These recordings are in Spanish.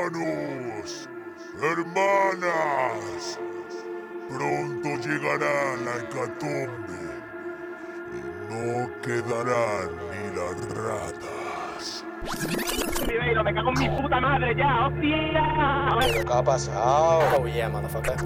Hermanos, hermanas, pronto llegará la hecatombe y no quedarán ni las ratas. Ribeiro, me cago en mi puta madre ya, hostia. ¿Qué ha pasado? Oh yeah, motherfucker.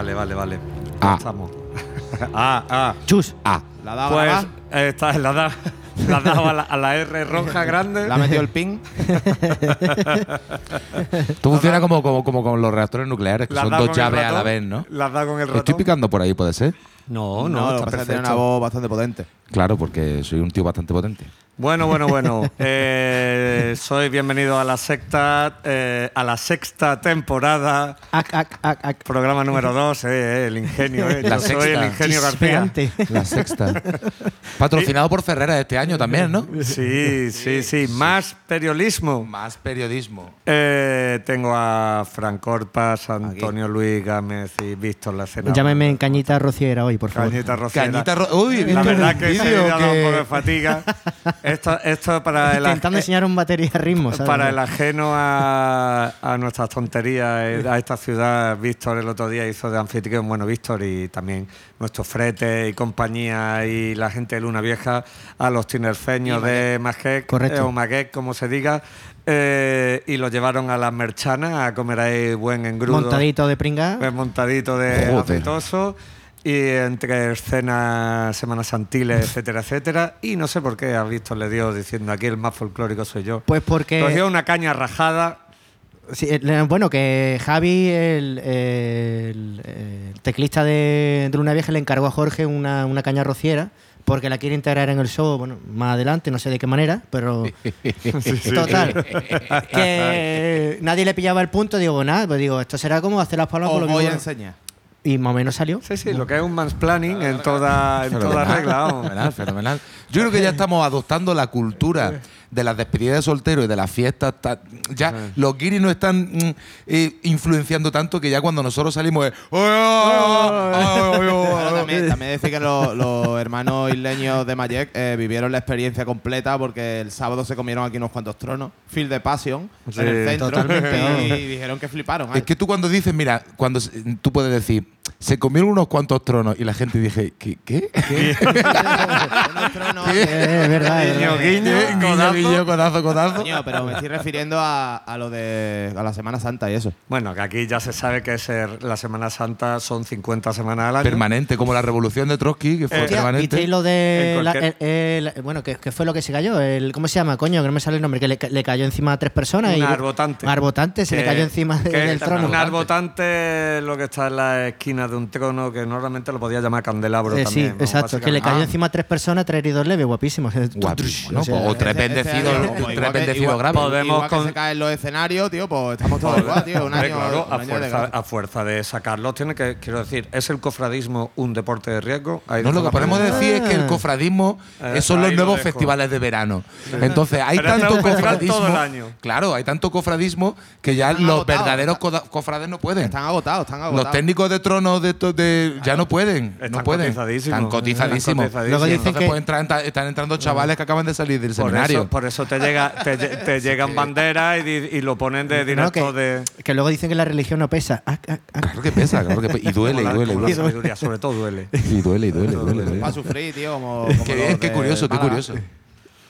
Vale, vale, vale. Ah. Estamos. ah, ah. Chus. Ah. ¿La daba Pues la, eh, la da, la ha dado a la, a la R roja grande. ¿La ha metido el pin? Esto funciona como, como, como con los reactores nucleares, que La son dos llaves a la vez, ¿no? La ha dado con el ratón. Estoy picando por ahí, puede ser. No, no, no, está perfecto. una voz bastante potente. Claro, porque soy un tío bastante potente. Bueno, bueno, bueno. Eh, soy bienvenido a la sexta, eh, a la sexta temporada, Ac, ac, ac, ac. programa número dos, eh, eh, el ingenio. Eh. La Yo soy el ingenio García. La sexta. Patrocinado por Ferrera este año también, ¿no? Sí, sí, sí. Más periodismo. Más periodismo. Eh, tengo a Fran Corpas, Antonio Luis Gámez y Víctor Lacena. Llámeme en cañita rociera hoy, por favor. Cañita Rociera. Cañita ro- Uy, La ¿viste verdad que se me vídeo ha dado un poco de fatiga. Esto, esto para el, Intentando enseñar un batería ritmo, ¿sabes? para el ajeno a, a nuestras tonterías, eh, a esta ciudad, Víctor el otro día hizo de anfitrión, bueno, Víctor y también nuestro frete y compañía y la gente de Luna Vieja, a los tinerfeños de Maguec, Correcto. eh, o Maguec, como se diga, eh, y los llevaron a las merchanas a comer ahí buen engrudo. Montadito de pringa. Pues montadito de Joder. Y entre escenas Semana Santiles, etcétera, etcétera. Y no sé por qué a Víctor le dio diciendo aquí el más folclórico soy yo. Pues porque. Cogió una caña rajada. Sí, eh, bueno, que Javi, el, el- el teclista de, de Luna Vieja, le encargó a Jorge una, una caña rociera porque la quiere integrar en el show, bueno, más adelante, no sé de qué manera, pero total, que nadie le pillaba el punto, digo, nada, pues digo, esto será como hacer las palmas con lo voy a enseñar. Y más o menos salió. Sí, sí, lo que es un mansplaining en toda, en toda regla. vamos. Fenomenal, fenomenal. Yo creo que ya estamos adoptando la cultura de las despedidas de soltero y de las fiestas. ta- Ya los guiris no están mm, eh, influenciando tanto que ya cuando nosotros salimos es. También, también decir que los, los hermanos isleños de Mayek eh, vivieron la experiencia completa porque el sábado se comieron aquí unos cuantos tronos, Field de Passion, Sí, en el centro, y dijeron que fliparon. Es que tú cuando dices, mira, cuando se- tú puedes decir, se comieron unos cuantos tronos y la gente dije, ¿qué? ¿Qué? Tronos, es verdad, es Guiño, verdad. guiño, Guiño, codazo. guiño, codazo, codazo. Coño, pero me estoy refiriendo a, a lo de a la Semana Santa y eso. Bueno, que aquí ya se sabe que ser la Semana Santa son 50 semanas al año. Permanente, como la revolución de Trotsky, que fue Eh, permanente. ¿Visteis lo de. La- el- el- bueno, ¿qué, qué fue lo que se cayó? El, ¿Cómo se llama? Coño, que no me sale el nombre. Que le, le cayó encima a tres personas. Un y, arbotante. Un arbotante, se le Que- cayó encima que del trono. Un arbotante es lo que está en la esquina de un trono que normalmente lo podía llamar candelabro Eh, también. sí, ¿no? exacto. Que le cayó Ah. encima a tres personas, tres heridos leves, guapísimos. Guapísimo, ¿no? O sea, o tres bendecidos, tres bendecidos graves. Podemos igual que con- se caen los escenarios, tío, pues estamos todos igual, tío. Un Hombre, año, claro, un a año fuerza, gracia. a fuerza de sacarlo tiene que, quiero decir, ¿es el cofradismo un deporte de riesgo? Ahí No, lo que podemos decir es que el cofradismo Eh, son los lo nuevos festivales de verano. Entonces, hay Pero tanto cofradismo. todo el año. Claro, hay tanto cofradismo que ya Están los agotados. verdaderos cofrades no pueden. Están agotados, están agotados. Los técnicos de tronos de, to- de- ya no pueden. Están no pueden. cotizadísimos. Están cotizadísimos. Están dicen Entonces, que- entran- ta- están entrando chavales que acaban de salir del Por seminario. eso, por eso te, llega, te, lle- te llegan banderas y, lo ponen de no, directo que, de. que luego dicen que la religión no pesa. Ah, ah, ah. Claro que pesa, claro que pesa. Y duele, y duele, la sabiduría, sobre todo duele. Y duele, y duele, duele, sufrir, tío, como. como Qué curioso, qué curioso.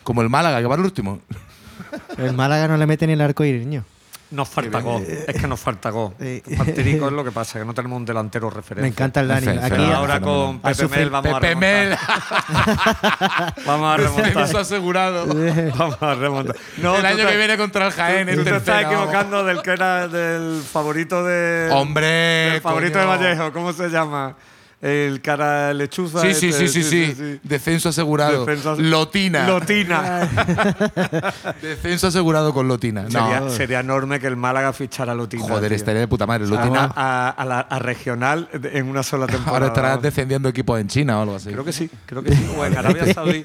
Como el Málaga, que va al último. El Málaga no le mete ni el arco iris, niño. Nos falta gol. Es que nos falta gol. Partirico es lo que pasa, que no tenemos un delantero referente. Me encanta el Dani. Fe- Aquí. Ahora con Pepe. Mel vamos Pepe a Mel. remontar. vamos a remontar. Eso asegurado. vamos a remontar. No, el año te- que viene contra el Jaén. Tú te estás tercera, vamos. equivocando del que era del favorito de. Hombre, del favorito coño. de Vallejo, ¿cómo se llama? El cara lechuza. Sí, sí, este, sí, sí, sí, Descenso asegurado. Lotina. Lotina. Descenso asegurado con Lotina. No. sería, sería enorme que el Málaga fichara a Lotina. Joder, tío. estaría de puta madre. A, Lotina. a- a la- a regional en una sola temporada. Ahora estará defendiendo equipos en China o algo así. Creo que sí, creo que sí. O en Arabia Saudí.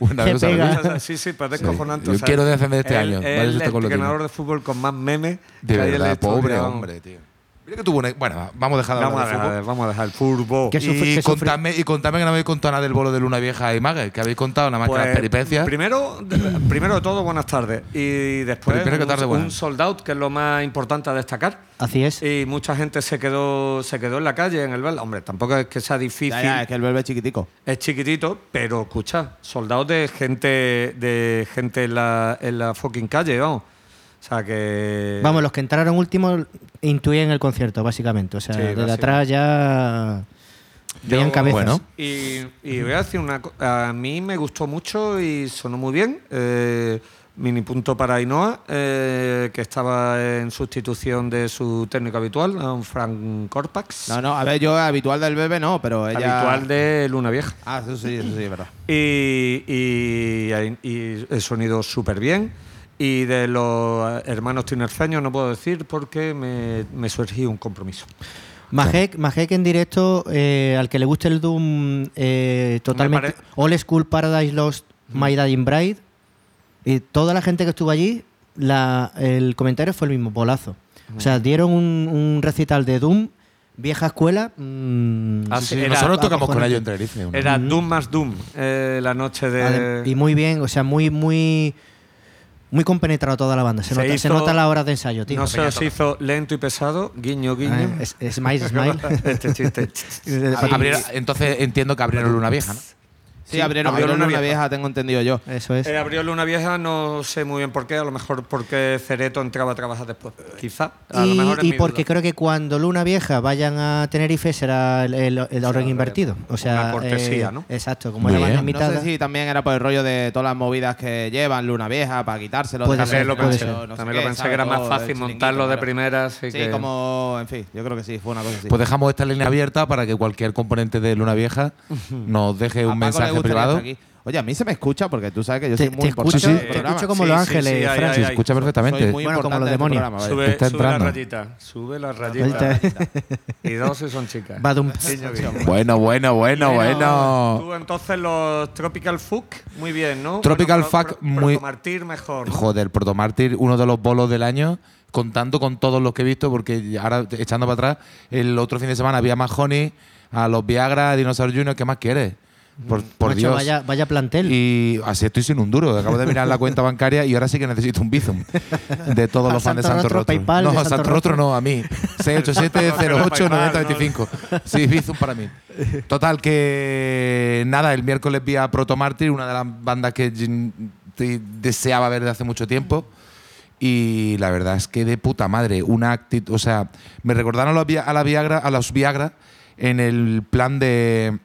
Sí, sí, pero es Sí. descojonante. Yo o sea, quiero defender este año. El entrenador de fútbol con más memes De que hay en la verdad, historia, pobre hombre, tío. Mira que tuvo una. Bueno, vamos a dejar de Vamos a, hablar de fútbol. dejar, vamos a dejar el fútbol. Sufre- Y sufre- contadme, y contadme que no habéis contado nada del bolo de Luna Vieja y Mague, que habéis contado nada más que Pues, las peripecias. Primero, de- primero de todo, buenas tardes. Y después, Primero que un- tarde, un, buenas. sold out, que es lo más importante a destacar. Así es. Y mucha gente se quedó, se quedó en la calle, en el Bel. Hombre, tampoco es que sea difícil. Ya, ya, es que el es chiquitico. Es chiquitito, pero escucha, soldados de gente de gente en la, en la fucking calle, vamos. O sea que. Vamos, los que entraron últimos intuían el concierto, básicamente. O sea, Sí, desde atrás ya veían cabezas. Bueno. Y, y voy a decir una cosa. A mí me gustó mucho y sonó muy bien. Eh, mini punto para Ainhoa, eh, que estaba en sustitución de su técnico habitual, Frank Corpax. No, no, a ver, yo habitual del bebé no, pero ella. Habitual de Luna Vieja. Ah, eso sí, eso sí, verdad. Y, y- y el sonido súper bien. Y de los hermanos tinerfeños no puedo decir porque me, me surgió un compromiso. Majek, Majek en directo, eh, al que le guste el Doom eh, totalmente. All School Paradise Lost, My Dying Bride. Y toda la gente que estuvo allí, la- el comentario fue el mismo, bolazo. O sea, dieron un, un recital de Doom, vieja escuela. mm, Ah, Sí, sí, sí, era- nosotros tocamos con ellos en Tenerife. Era Doom más Doom, eh, la noche de... Y muy bien, o sea, muy, muy. Muy compenetrado toda la banda. Se, Se nota, se nota la hora de ensayo, tío. no se os hizo lento y pesado, guiño, guiño. Es- es- smile, smile. este chiste. Entonces entiendo que abrieron Luna Vieja, ¿no? Sí, abrieron, abrieron Luna una Vieja. vieja, tengo entendido yo. Eso es. Eh, abrió Luna Vieja, no sé muy bien por qué, a lo mejor porque Cereto entraba a trabajar después. Quizá. A lo y mejor y porque duda. creo que cuando Luna Vieja vayan a Tenerife será el, el- el orden invertido. O sea, Una cortesía, eh, ¿no? Exacto, como era bien. No sé si también era por el rollo de todas las movidas que llevan Luna Vieja para quitárselo. Puede ser, También lo pensé, ser. no sé también qué, lo pensé que era más fácil montarlo de claro. primera. Así Sí, que... como, en fin, yo creo que sí, fue una cosa así. Pues dejamos esta línea abierta para que cualquier componente de Luna Vieja nos deje un mensaje gustaría privado. estar aquí. Oye, a mí se me escucha porque tú sabes que yo Te- soy muy te importante escucho- en te el programa. escucho como Sí, Los sí, Ángeles, sí, ahí, Fran. ahí, Se ahí. escucha perfectamente. Soy muy Bueno, como importante los en tu demonios. Sube, Está sube la entrando. rayita, sube la rayita. y dos si son chicas. Badum. Guiño, guiño. Bueno, bueno, bueno, bueno. Tú entonces los Tropical Fuck, muy bien, ¿no? Tropical Fuck, Pro- muy- Protomartir mejor. ¿no? Joder, Protomártir, uno de los bolos del año, contando con todos los que he visto, porque ahora echando para atrás, el otro fin de semana había más Honey, a los Viagra, a Dinosaur Junior, ¿qué más quieres? Por, por Macho, Dios. Vaya, vaya plantel. Y así estoy sin un duro. Acabo de mirar la cuenta bancaria y ahora sí que necesito un Bizum de todos los fans de Santo Rostro. PayPal no, de a Santo Santo Rostro no, a mí. 687-08-9025. Sí, Bizum para mí. Total, que nada, el miércoles vi a Proto Martyr, una de las bandas que mm, deseaba ver de hace mucho tiempo. Y la verdad es que de puta madre, una actitud. O sea, me recordaron a, los Viagra, a los Viagra en el plan de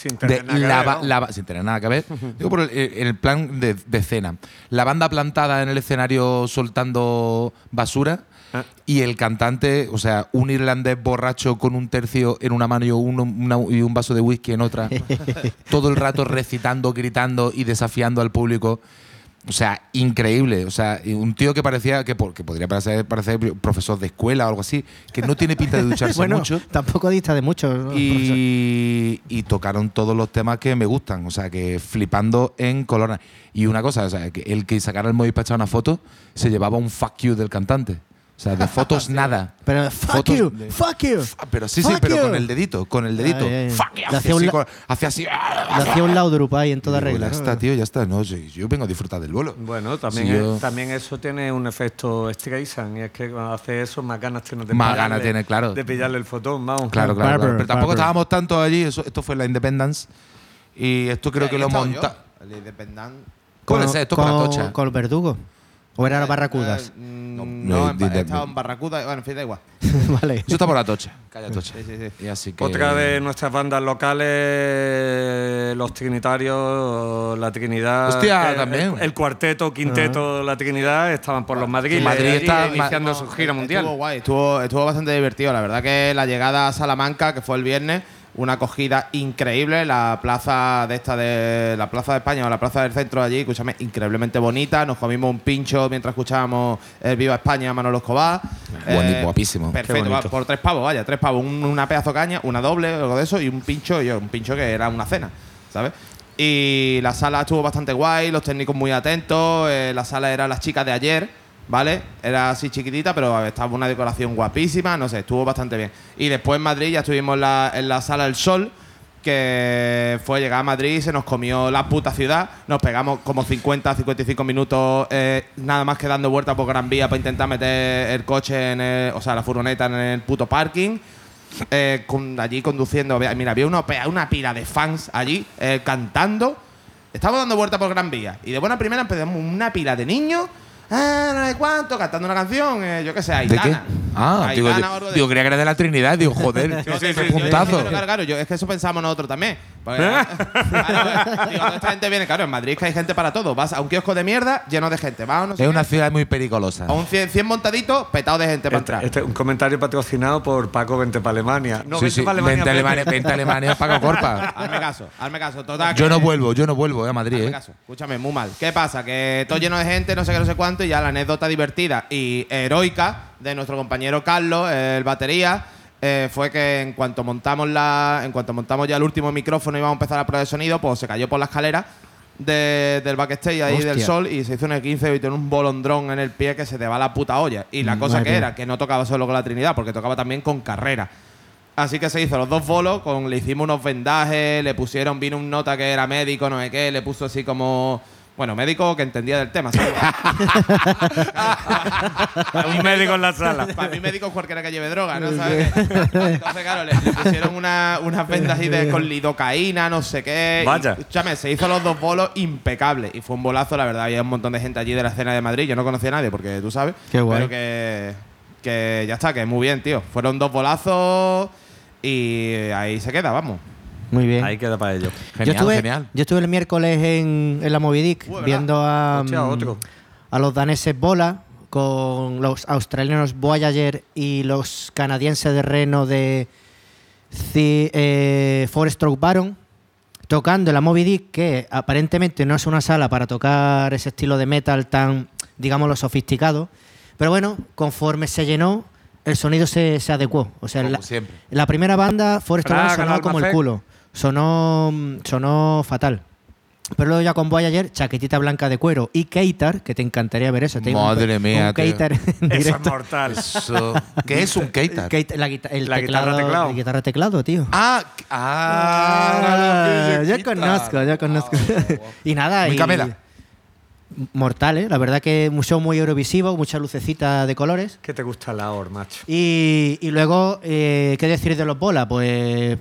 Sin de tener nada que ver, ba- ¿no? la ba- sin tener nada que ver. Digo por el, el- el plan de, de escena. La banda plantada en el escenario soltando basura Ah. y el cantante, o sea, un irlandés borracho con un tercio en una mano y, uno- una- y un vaso de whisky en otra, todo el rato recitando, gritando y desafiando al público. O sea, increíble. O sea, un tío que parecía que, que podría parecer, parecer profesor de escuela o algo así, que no tiene pinta de ducharse bueno, mucho. tampoco dista de mucho. ¿no? Y, y tocaron todos los temas que me gustan, o sea, que flipando en color. Y una cosa, o sea, que el que sacara el móvil para echar una foto se llevaba un fuck you del cantante. O sea, de fotos nada. Pero fuck Fotos you, de- fuck you. Ah, Pero sí, sí, Fuck pero you. con el dedito, con el dedito. Ya, ya. Fuck you. Hacía así, la- con- hacía así. Le hacía un laudrup ahí en toda regla. Ya está, tío, ya está. No, sí, yo vengo a disfrutar del vuelo. Bueno, también, Sí, es- yo- también eso tiene un efecto Streisand y es que cuando hace eso más ganas tiene de Más pillarle- ganas tiene, claro. de pillarle el fotón, vamos. Claro, claro. Barber, claro. Pero tampoco Barber. estábamos tanto allí. Eso, esto fue la Independence. Y esto creo que lo monta. El Independent. Puede ser, esto con la tocha. Con el verdugo. ¿O era Barracudas? Eh, mm, No, no, en- de- he estado en Barracuda. Bueno, en fin, da igual. vale. Eso está por la tocha. Calla tocha. Sí, sí, sí. Y así que. Otra de nuestras bandas locales, los Trinitarios, la Trinidad. Hostia, eh, también. El, el cuarteto, quinteto, la Trinidad estaban por los Madrid. Madrid está- iniciando su gira Estuvo mundial. guay, estuvo, estuvo bastante divertido. La verdad que la llegada a Salamanca, que fue el viernes, una acogida increíble. La plaza de esta de la plaza de España o la plaza del centro allí, escúchame, increíblemente bonita. Nos comimos un pincho mientras escuchábamos el Viva España Manolo Escobar. Guani- guapísimo. Perfecto, por tres pavos, vaya, tres pavos, un- una pedazo caña, una doble, algo de eso, y un pincho, yo, un pincho que era una cena, ¿sabes? Y la sala estuvo bastante guay, los técnicos muy atentos, eh, la sala era las chicas de ayer, ¿vale? Era así chiquitita, pero estaba una decoración guapísima, no sé, estuvo bastante bien. Y después en Madrid ya estuvimos en la, sala El Sol, que fue llegar a Madrid se nos comió la puta ciudad. Nos pegamos como 50, 55 minutos eh, nada más que dando vueltas por Gran Vía para intentar meter el coche, en el- o sea, la furgoneta en el puto parking. Eh, allí conduciendo, mira, había una, una pila de fans allí eh, cantando. Estábamos dando vueltas por Gran Vía y de buena primera empezamos una pila de niños. Ah, no sé cuánto, cantando una canción, eh, yo qué sé, ¿De Aitana. qué? Ah, digo, Aitana o algo de digo, creía que era de la Trinidad. Digo, joder, yo, qué sí, sí, sí, puntazo. Claro, claro, claro, yo- es que eso pensamos nosotros también. Porque, claro, digo, toda esta gente viene, claro, en Madrid que hay gente para todo. Vas a un kiosco de mierda lleno de gente. Vas a, no sé Es qué, una ciudad muy pericolosa. a un 100, 100 montaditos petado de gente para Este, entrar. este es un comentario patrocinado por Paco Vente para Alemania. No, sí, vente sí, pa' Alemania, vente a. Alemania, vente a Alemania, Paco Corpa. Hazme caso, hazme caso. Total, Yo que- no vuelvo, yo no vuelvo eh, a Madrid, Hazme ¿eh? caso. Escúchame, muy mal. ¿Qué pasa? Que todo lleno de gente, no sé qué, no sé cuánto, y ya la anécdota divertida y heroica de nuestro compañero Carlos, el batería, eh, fue que en cuanto montamos la, en cuanto montamos ya el último micrófono y íbamos a empezar la prueba de sonido, pues se cayó por la escalera de- del backstage ahí Hostia. del sol y se hizo un 15 y tiene un bolondrón en el pie que se te va la puta olla. Y la cosa Madre que era, que no tocaba solo con la Trinidad, porque tocaba también con carrera. Así que se hizo los dos bolos, con, le hicimos unos vendajes, le pusieron, vino un nota que era médico, no sé qué, le puso así como. Bueno, médico que entendía del tema, ¿sabes? Un médico en la sala. Para mí médico es cualquiera que lleve droga, ¿no? ¿Sabes? Entonces, claro, le, le pusieron una- unas vendas ahí de, con lidocaína, no sé qué. y, Vaya. escúchame, se hizo los dos bolos impecables. Y fue un bolazo, la verdad. Había un montón de gente allí de la escena de Madrid. Yo no conocía a nadie, porque tú sabes. Qué guay. Pero que, que ya está, que muy bien, tío. Fueron dos bolazos y ahí se queda, vamos. Muy bien. Ahí queda para ello. Genial, yo, estuve, genial. yo estuve el miércoles en, en la Movidic ¿verdad? viendo a, Hostia, mm, otro. a los daneses Bola con los australianos Voyager y los canadienses de Reno de Ci- eh, Four Stroke Baron tocando en la Moby Dick, que aparentemente no es una sala para tocar ese estilo de metal tan, digámoslo, sofisticado. Pero bueno, conforme se llenó, el sonido se, se adecuó. O sea, la, siempre. la primera banda, Stroke Baron, sonó como el culo. Sonó, sonó fatal. Pero luego ya con Voyager, chaquetita blanca de cuero y Keitar, que te encantaría ver eso. Te digo, un- Madre mía, Un. Keitar Eso es mortal. Eso. ¿Qué es un Keitar? Keitar- la, guita- el La guitarra teclado, teclado. la guitarra teclado, tío. Ah, ah, yo conozco, yo conozco. y nada, Muy y camela. mortal, ¿eh? La verdad que un show muy eurovisivo, mucha lucecita de colores. ¿Qué te gusta la OR, macho? Y, y luego, eh, ¿qué decir de los bolas? Pues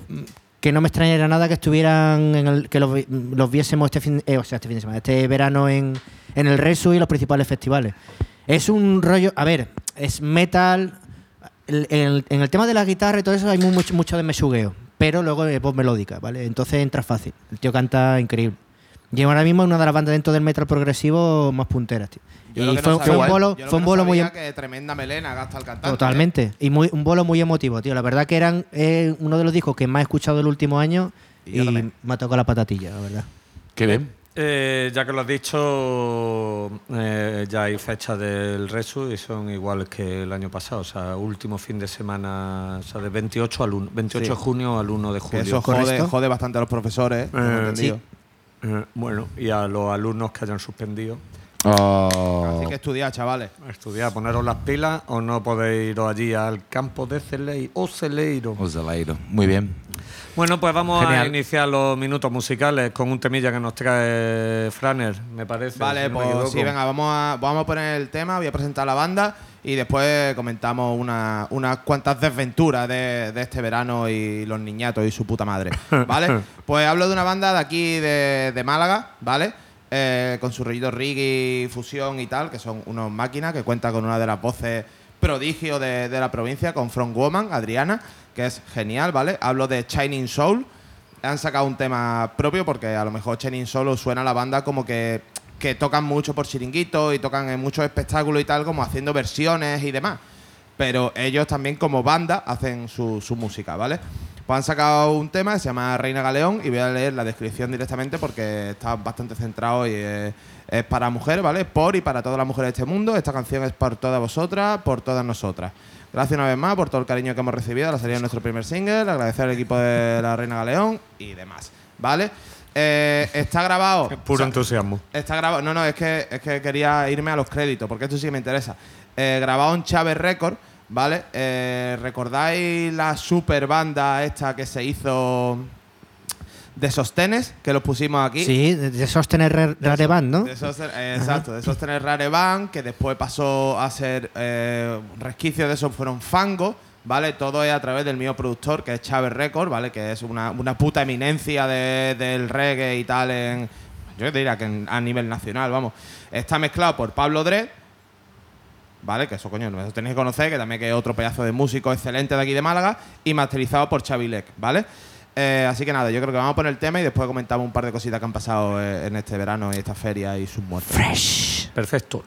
que no me extrañaría nada que estuvieran, en el, que los, los viésemos este fin, eh, o sea, este fin de semana, este verano en, en el Resu y los principales festivales. Es un rollo, a ver, es metal. En el, tema de la guitarra y todo eso hay mu- mucho, mucho de mesugueo, pero luego es voz melódica, ¿vale? Entonces entra fácil. El tío canta increíble. Y ahora mismo es una de las bandas dentro del metal progresivo más punteras, tío. Yo lo y que fue, no fue sabía- un bolo, yo lo fue que un no bolo muy, sabía que tremenda melena gasta el cantante. ¿eh? Totalmente. Y muy, un bolo muy emotivo, tío. La verdad que eran eh, uno de los discos que más he escuchado el último año Y me ha tocado la patatilla, la verdad. Qué bien. Eh, ya que lo has dicho, eh, ya hay fechas del Resu y son iguales que el año pasado. O sea, último fin de semana, o sea, de 28, al 1, 28 Sí. de junio al 1 de julio. eso jode, ¿Correcto? jode bastante a los profesores. Eh, entendido. Eh, bueno, y a los alumnos que hayan suspendido, Oh. Así que estudiar, chavales. a estudiar, poneros las pilas o no podéis iros allí al campo de Celeiro o Celeiro. Os del aire. Muy bien. Bueno, pues vamos a iniciar los minutos musicales con un temilla que nos trae Franer, me parece. Vale, si no me pues sí, venga, vamos a, vamos a poner el tema, voy a presentar la banda y después comentamos una- unas cuantas desventuras de, de este verano y los niñatos y su puta madre, ¿vale? pues hablo de una banda de aquí de, de Málaga, ¿vale? Eh, con su rollito reggae, fusión y tal, que son unos máquinas que cuenta con una de las voces prodigio de, de la provincia, con Front Woman, Adriana, que es genial, ¿vale? Hablo de Shining Soul, han sacado un tema propio porque a lo mejor Chenin solo suena a la banda como que, que tocan mucho por chiringuito y tocan en muchos espectáculos y tal, como haciendo versiones y demás. Pero ellos también como banda hacen su, su música, ¿vale? Pues han sacado un tema que se llama Reina Galeón y voy a leer la descripción directamente porque está bastante centrado y es, para mujeres, ¿vale? Por y para todas las mujeres de este mundo. Esta canción es por todas vosotras, por todas nosotras. Gracias una vez más por todo el cariño que hemos recibido la salida de nuestro primer single. Agradecer al equipo de la Reina Galeón y demás, ¿vale? Eh, está grabado. Puro o sea, entusiasmo. Está grabado. No, no, es que, es que quería irme a los créditos, porque esto sí que me interesa. Eh, grabado en Chávez Record, ¿vale? Eh, ¿Recordáis la super banda esta que se hizo de Sostenes? Que los pusimos aquí. Sí, de, de sostener Rare Rare Band, ¿no? De Sosten- eh, exacto, de Sostener Rare Band, que después pasó a ser eh, resquicios de eso fueron Fango, ¿vale? Todo es a través del mío productor, que es Chávez Record, ¿vale? Que es una, una puta eminencia de- del reggae y tal en. Yo te diría que en- a nivel nacional, vamos. Está mezclado por Pablo Dre, ¿vale? Que eso, coño, eso tenéis que conocer, que también que es otro pedazo de músico excelente de aquí de Málaga, y masterizado por Chavilec, ¿vale? Eh, así que nada, yo creo que vamos a poner el tema y después comentamos un par de cositas que han pasado eh, en este verano y esta feria y sus muertes. Perfecto.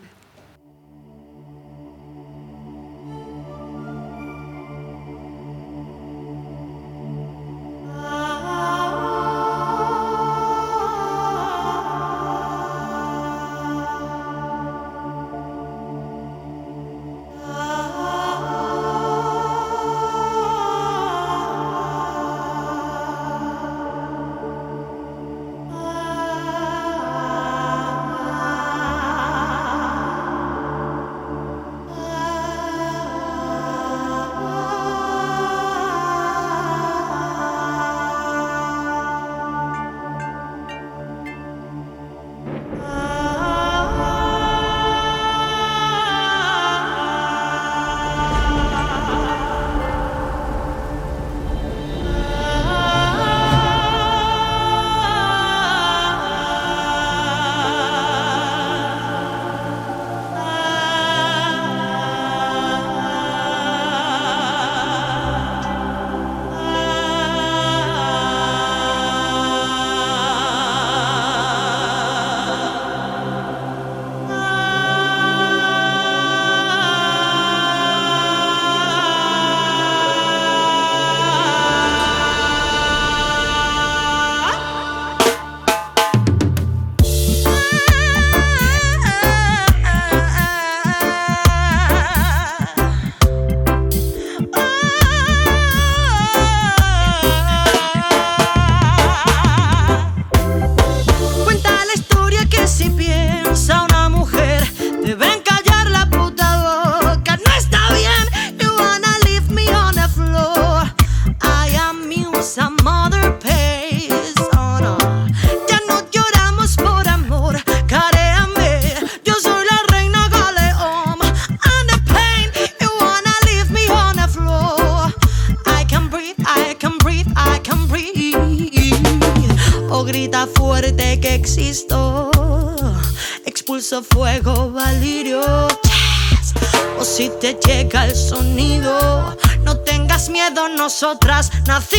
Miedo, nosotras nacimos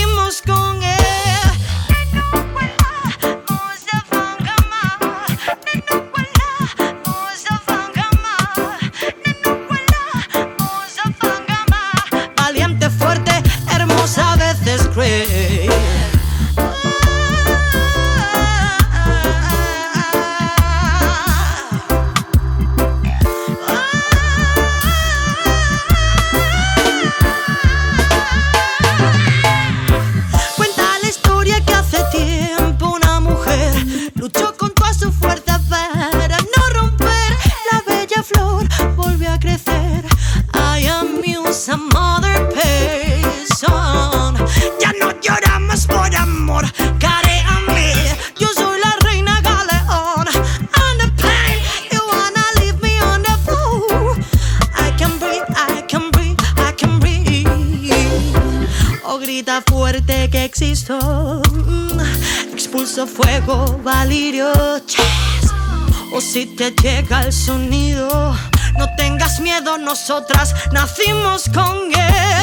te llega el sonido, no tengas miedo, nosotras nacimos con él.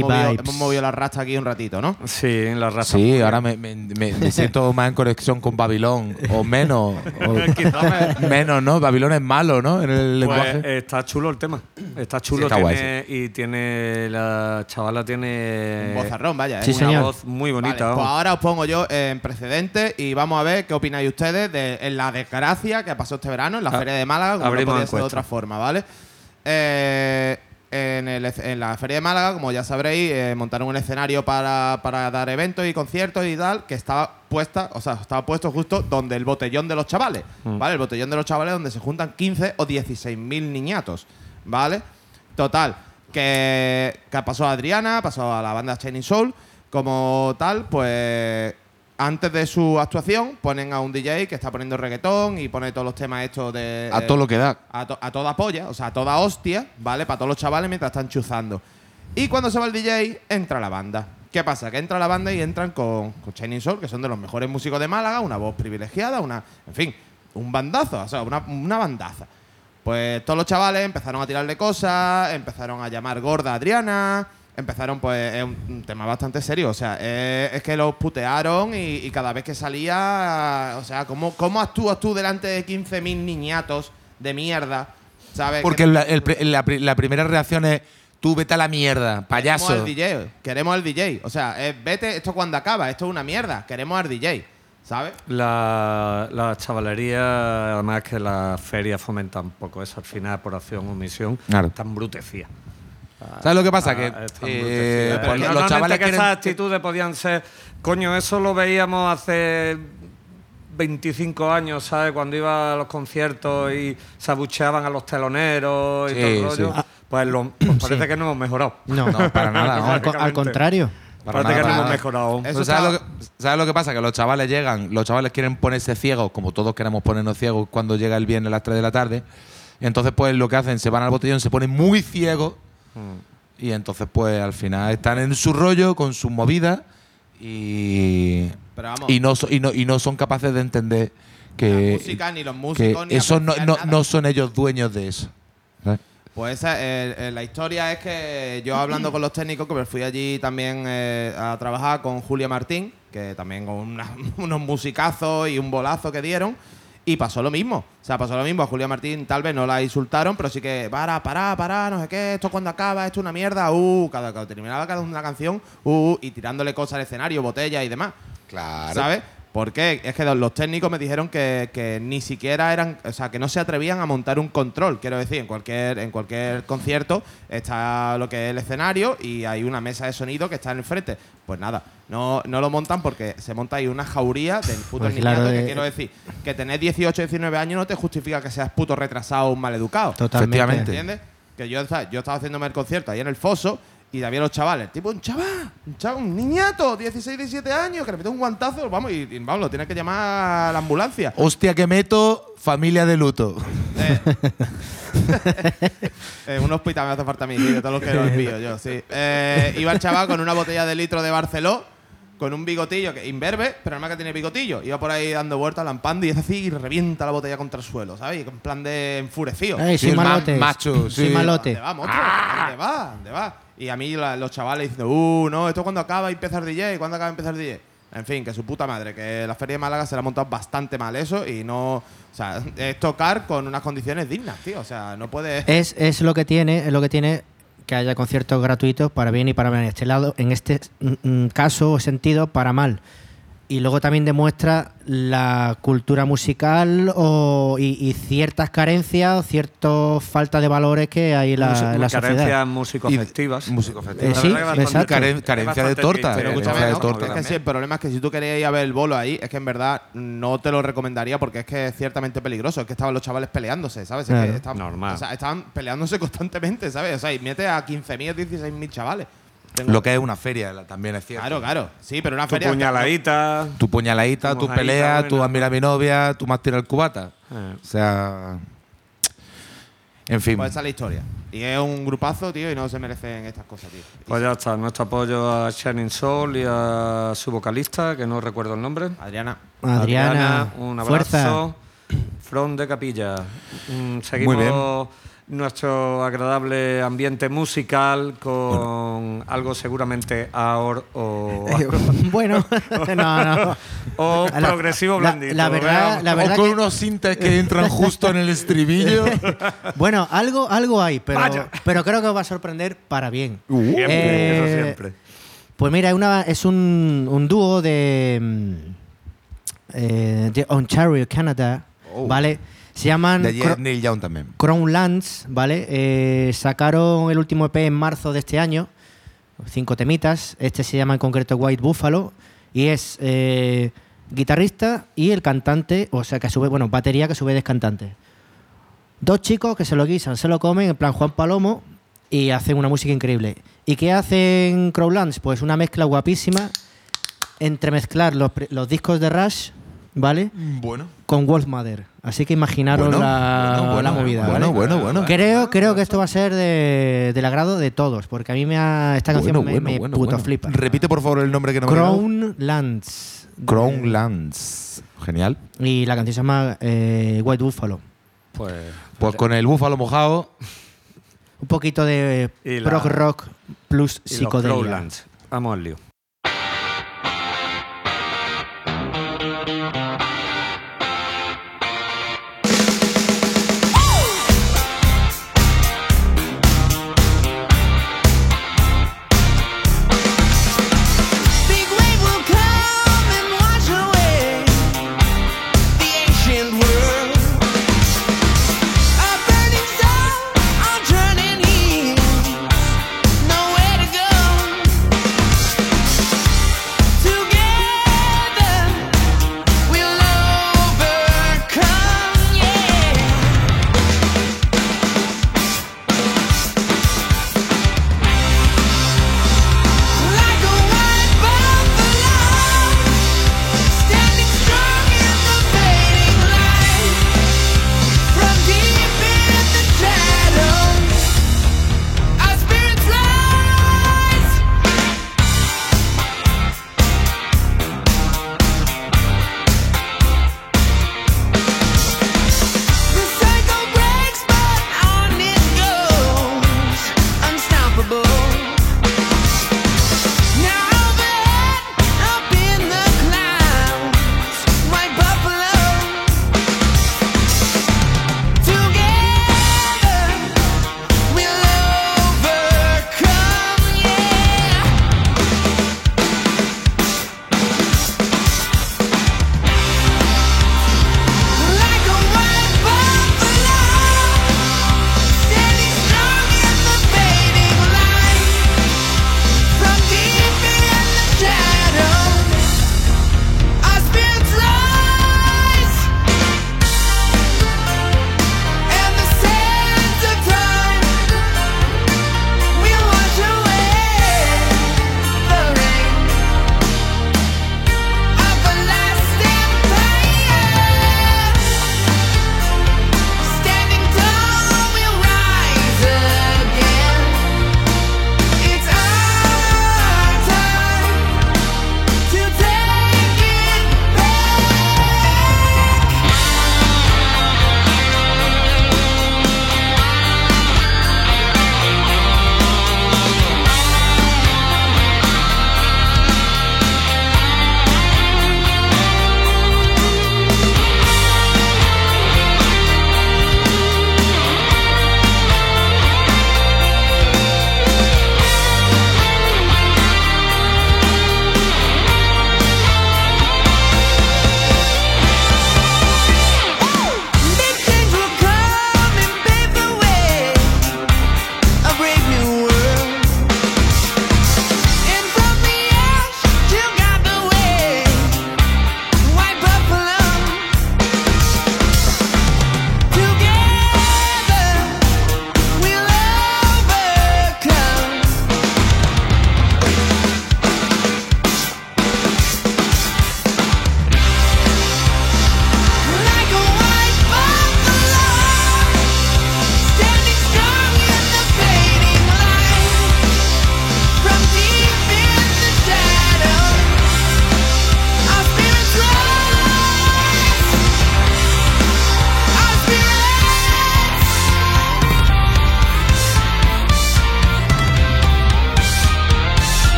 Hemos, movido, vibes. hemos movido la rasta aquí un ratito, ¿no? Sí, en la raza. Sí, ahora me, me- me- me siento más en conexión con Babilón. O menos. o- menos, ¿no? Babilón es malo, ¿no? En el Pues, lenguaje. está chulo el tema. Está chulo. está guay, tiene- Y tiene. La chavala tiene. Un bozarrón, vaya. ¿eh? Sí, una señor. voz muy Vale, bonita. pues ahora os pongo yo en precedente y vamos a ver qué opináis ustedes de en la desgracia que pasó este verano en la Ah, Feria de Málaga, como no abrimos podía ser de otra forma, ¿vale? Eh, en, el- en la Feria de Málaga, como ya sabréis, eh, montaron un escenario para, para dar eventos y conciertos y tal, que estaba puesta, o sea, estaba puesto justo donde el botellón de los chavales, Mm. ¿vale? El botellón de los chavales donde se juntan 15 o 16 mil niñatos, ¿vale? Total, que, que pasó a Adriana, pasó a la banda Shining Soul, como tal, pues antes de su actuación ponen a un DJ que está poniendo reggaetón y pone todos los temas estos de... a todo lo que da. a, to- a toda polla, o sea, a toda hostia, ¿vale? Para todos los chavales mientras están chuzando. Y cuando se va el DJ, entra la banda. ¿Qué pasa? Que entra la banda y entran con, con Shining Soul, que son de los mejores músicos de Málaga, una voz privilegiada, una. En fin, un bandazo, o sea, una, una bandaza. Pues todos los chavales empezaron a tirarle cosas, empezaron a llamar gorda a Adriana, empezaron, pues, es un, tema bastante serio. O sea, es, es que los putearon y, y cada vez que salía, o sea, ¿cómo, cómo actúas tú delante de 15.000 niñatos de mierda? ¿Sabes? Porque Que- la, el pri- la pri- la primera reacción es: tú vete a la mierda, Queremos payaso. al DJ, queremos al DJ. O sea, es, vete, esto cuando acaba, esto es una mierda. Queremos al DJ, ¿sabes? La, la chavalería, además que la feria fomenta un poco eso, al final, por acción o omisión, Claro. está embrutecida. ¿Sabes lo que pasa? Ah, que eh, pues los chavales que quieren- esas actitudes podían ser, coño, eso lo veíamos hace 25 años, ¿sabes? Cuando iba a los conciertos y se abucheaban a los teloneros y Sí, todo el rollo. sí. Pues, lo- pues parece que no hemos mejorado. No, No, para nada, no. Al, contrario. Para parece nada, que no hemos mejorado. Eso Pues ¿sabes, lo que, ¿Sabes lo que pasa? Que los chavales llegan, los chavales quieren ponerse ciegos, como todos queremos ponernos ciegos cuando llega el viernes a las 3 de la tarde. Y entonces, pues lo que hacen, se van al botellón, se ponen muy ciegos. Y entonces, pues al final están en su rollo, con sus movidas. Y, Pero vamos. y, no, y, no, y no son capaces de entender que, la música, ni los músicos, ni eso no, no, no son ellos dueños de eso. ¿sabes? Pues esa, eh, eh, la historia es que yo hablando con los técnicos, que me fui allí también eh, a trabajar con Julia Martín, que también con una- unos musicazos y un bolazo que dieron, y pasó lo mismo. O sea, pasó lo mismo. A Julia Martín tal vez no la insultaron, pero sí que, para, para, para, no sé qué, esto cuando acaba, esto es una mierda, uh, cada, cada terminaba cada una canción, uh, y tirándole cosas al escenario, botellas y demás. Claro. ¿Sabes? Porque es que los técnicos me dijeron que, que ni siquiera eran, o sea, que no se atrevían a montar un control. Quiero decir, en cualquier, en cualquier concierto está lo que es el escenario y hay una mesa de sonido que está en el frente. Pues nada, no, no lo montan porque se monta ahí una jauría del puto Pues niñato. claro, que eh, quiero decir, que tener 18, 19 años no te justifica que seas puto retrasado o un maleducado. Totalmente. ¿Entiendes? Que yo, yo estaba haciéndome el concierto ahí en el foso y había los chavales, tipo un chaval, un chaval, un niñato, 16, 17 años, que le mete un guantazo, vamos, y, y, vamos, lo tienes que llamar a la ambulancia. Hostia, que meto familia de luto. Eh, un hospital me hace falta a mí, de todos los que lo envío yo, sí. Eh, iba el chaval con una botella de litro de Barceló, con un bigotillo, que imberbe, pero además que tiene bigotillo. Iba por ahí dando vueltas, lampando y es así y revienta la botella contra el suelo, ¿sabes? En plan de enfurecido. Ey, Sí, malote. macho, Soy sí. malote. ¿Dónde va, monstruo? ¿Dónde va? ¿Dónde va? Y a mí la- los chavales dicen, uh, no, esto cuando acaba y empieza el DJ, ¿cuándo acaba y empieza el DJ? En fin, que su puta madre, que la Feria de Málaga se la ha montado bastante mal eso y no. O sea, es tocar con unas condiciones dignas, tío. O sea, no puede. Es, es lo que tiene, es lo que tiene que haya conciertos gratuitos para bien y para mal. En este lado, en este mm, mm, caso o sentido, para mal. Y luego también demuestra la cultura musical o, y, y ciertas carencias o ciertas falta de valores que hay en la, Música- en la carencias sociedad. músico-afectivas. Músico Eh, sí, exacto. Caren- carencia de torta. triste, Pero escúchame, de ¿no? torta. es que sí, el problema es que si tú querías ir a ver el bolo ahí, es que en verdad no te lo recomendaría porque es que es ciertamente peligroso. Es que estaban los chavales peleándose, ¿sabes? Es que estaban- Normal. O sea, estaban peleándose constantemente, ¿sabes? O sea, y mete a 15.000, 16.000 chavales. Tengo- Lo que es una feria también es cierto. Claro, claro. Sí, pero una Tu feria. puñaladita. Tu puñaladita, Tu tu mojadita pelea, has mirado a mi novia, tú me has tirado el cubata. Eh. O sea. En fin. Pues esa es la historia. Y es un grupazo, tío, y no se merecen estas cosas, tío. Pues ya está, nuestro apoyo a Shining Soul y a su vocalista, que no recuerdo el nombre. Adriana. Adriana, un fuerza. abrazo. From de Capilla. Mm, seguimos bien. Nuestro agradable ambiente musical con algo seguramente ahor o, bueno, no, no. o La- progresivo la- blandito. la verdad- veamos. la verdad o con que- unos cintas que entran justo en el estribillo. Bueno, algo, algo hay, pero, Vaya. pero creo que os va a sorprender para bien. Siempre, Eh, eso siempre. Pues mira, es una, es un, un dúo de, mm, eh, de Ontario, Canadá, ¿vale? Se llaman De Cro- Neil Young también. Crownlands, ¿vale? Eh, sacaron el último EP en marzo de este año, cinco temitas. Este se llama en concreto White Buffalo y es eh, guitarrista y el cantante, o sea que a su vez, bueno, batería que a su vez es cantante. Dos chicos que se lo guisan, se lo comen, en plan Juan Palomo, y hacen una música increíble. ¿Y qué hacen Crowlands? Pues una mezcla guapísima entre mezclar los, los discos de Rush, ¿vale? Bueno. Con Wolfmother. Así que imaginaros Bueno, la, bueno, bueno, la movida. bueno, ¿vale? bueno, bueno. Creo, creo que esto va a ser de- del agrado de todos, porque a mí me ha, esta canción Bueno, me, bueno, me bueno, puto bueno. flipa. Repite por favor el nombre que no. Crownlands. Crownlands. Genial. Y la canción se llama eh, White Buffalo. Pues, Pues con el búfalo mojado. Un poquito de prog rock plus los psicodelia. Crowlands. Vamos al lío.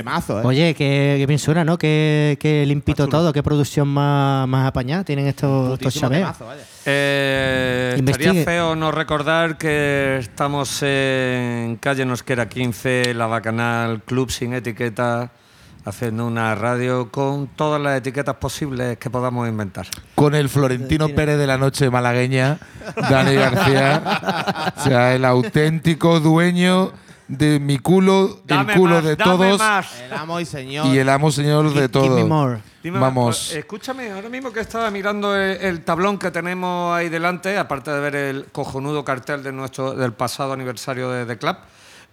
Temazo, ¿eh? Oye, qué, qué bien suena, ¿no? Qué, qué limpito todo, qué producción más, más apañada tienen estos, estos vaya. Eh, estaría feo no recordar que estamos en calle Nosquera 15, la Bacanal Club sin etiqueta, haciendo una radio con todas las etiquetas posibles que podamos inventar. Con el Florentino Pérez de la noche malagueña, Dani García. O sea, el auténtico dueño de mi culo, Dame el culo más, de dame todos más. El amo y señor. y el amo señor de Give me todos. more. Dime Vamos. pues, escúchame, ahora mismo que estaba mirando el, el tablón que tenemos ahí delante, aparte de ver el cojonudo cartel de nuestro, del pasado aniversario de The Club,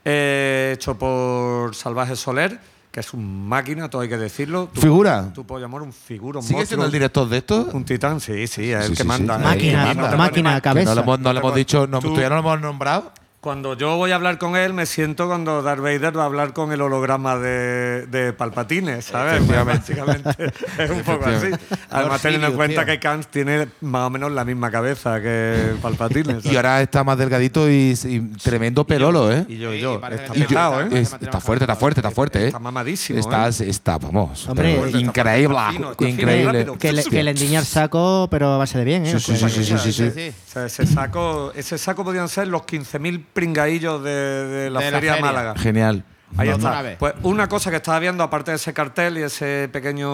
eh, hecho por Salvaje Soler, que es un máquina, todo hay que decirlo. Tu- ¿Figura? Tu pollo amor, un figuro, un ¿Sigue siendo monstruo, el director de esto? Un titán, sí, sí, es Sí, el que sí, manda. sí. ¿eh? Máquina, máquina. Que cabeza. no le hemos, no le hemos dicho, no, Tú- todavía no lo hemos nombrado. Cuando yo voy a hablar con él, me siento cuando Darth Vader va a hablar con el holograma de, de Palpatine, ¿sabes? Básicamente es un poco así. Además, teniendo en cuenta tío. que Kant tiene más o menos la misma cabeza que Palpatine. ¿sabes? Y ahora está más delgadito y, y tremendo pelolo, ¿eh? Y yo, y yo. Está ¿eh? es- está fuerte, está fuerte, está fuerte, ¿eh? Está mamadísimo, Está, ¿eh? está, vamos. Hombre, pero está increíble, fuerte, está fino, está fino, increíble. Que le, que le endiñar saco, pero a base de bien, ¿eh? Sí, sí, sí, sí, sí, sí, sí. O sea, ese saco, ese saco podían ser los 15.000 pringaillos de, de la De la feria feria. Málaga. Genial. Ahí No, está. una vez. Pues una cosa que estaba viendo, aparte de ese cartel y ese pequeño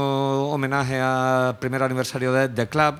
homenaje al primer aniversario de The Club,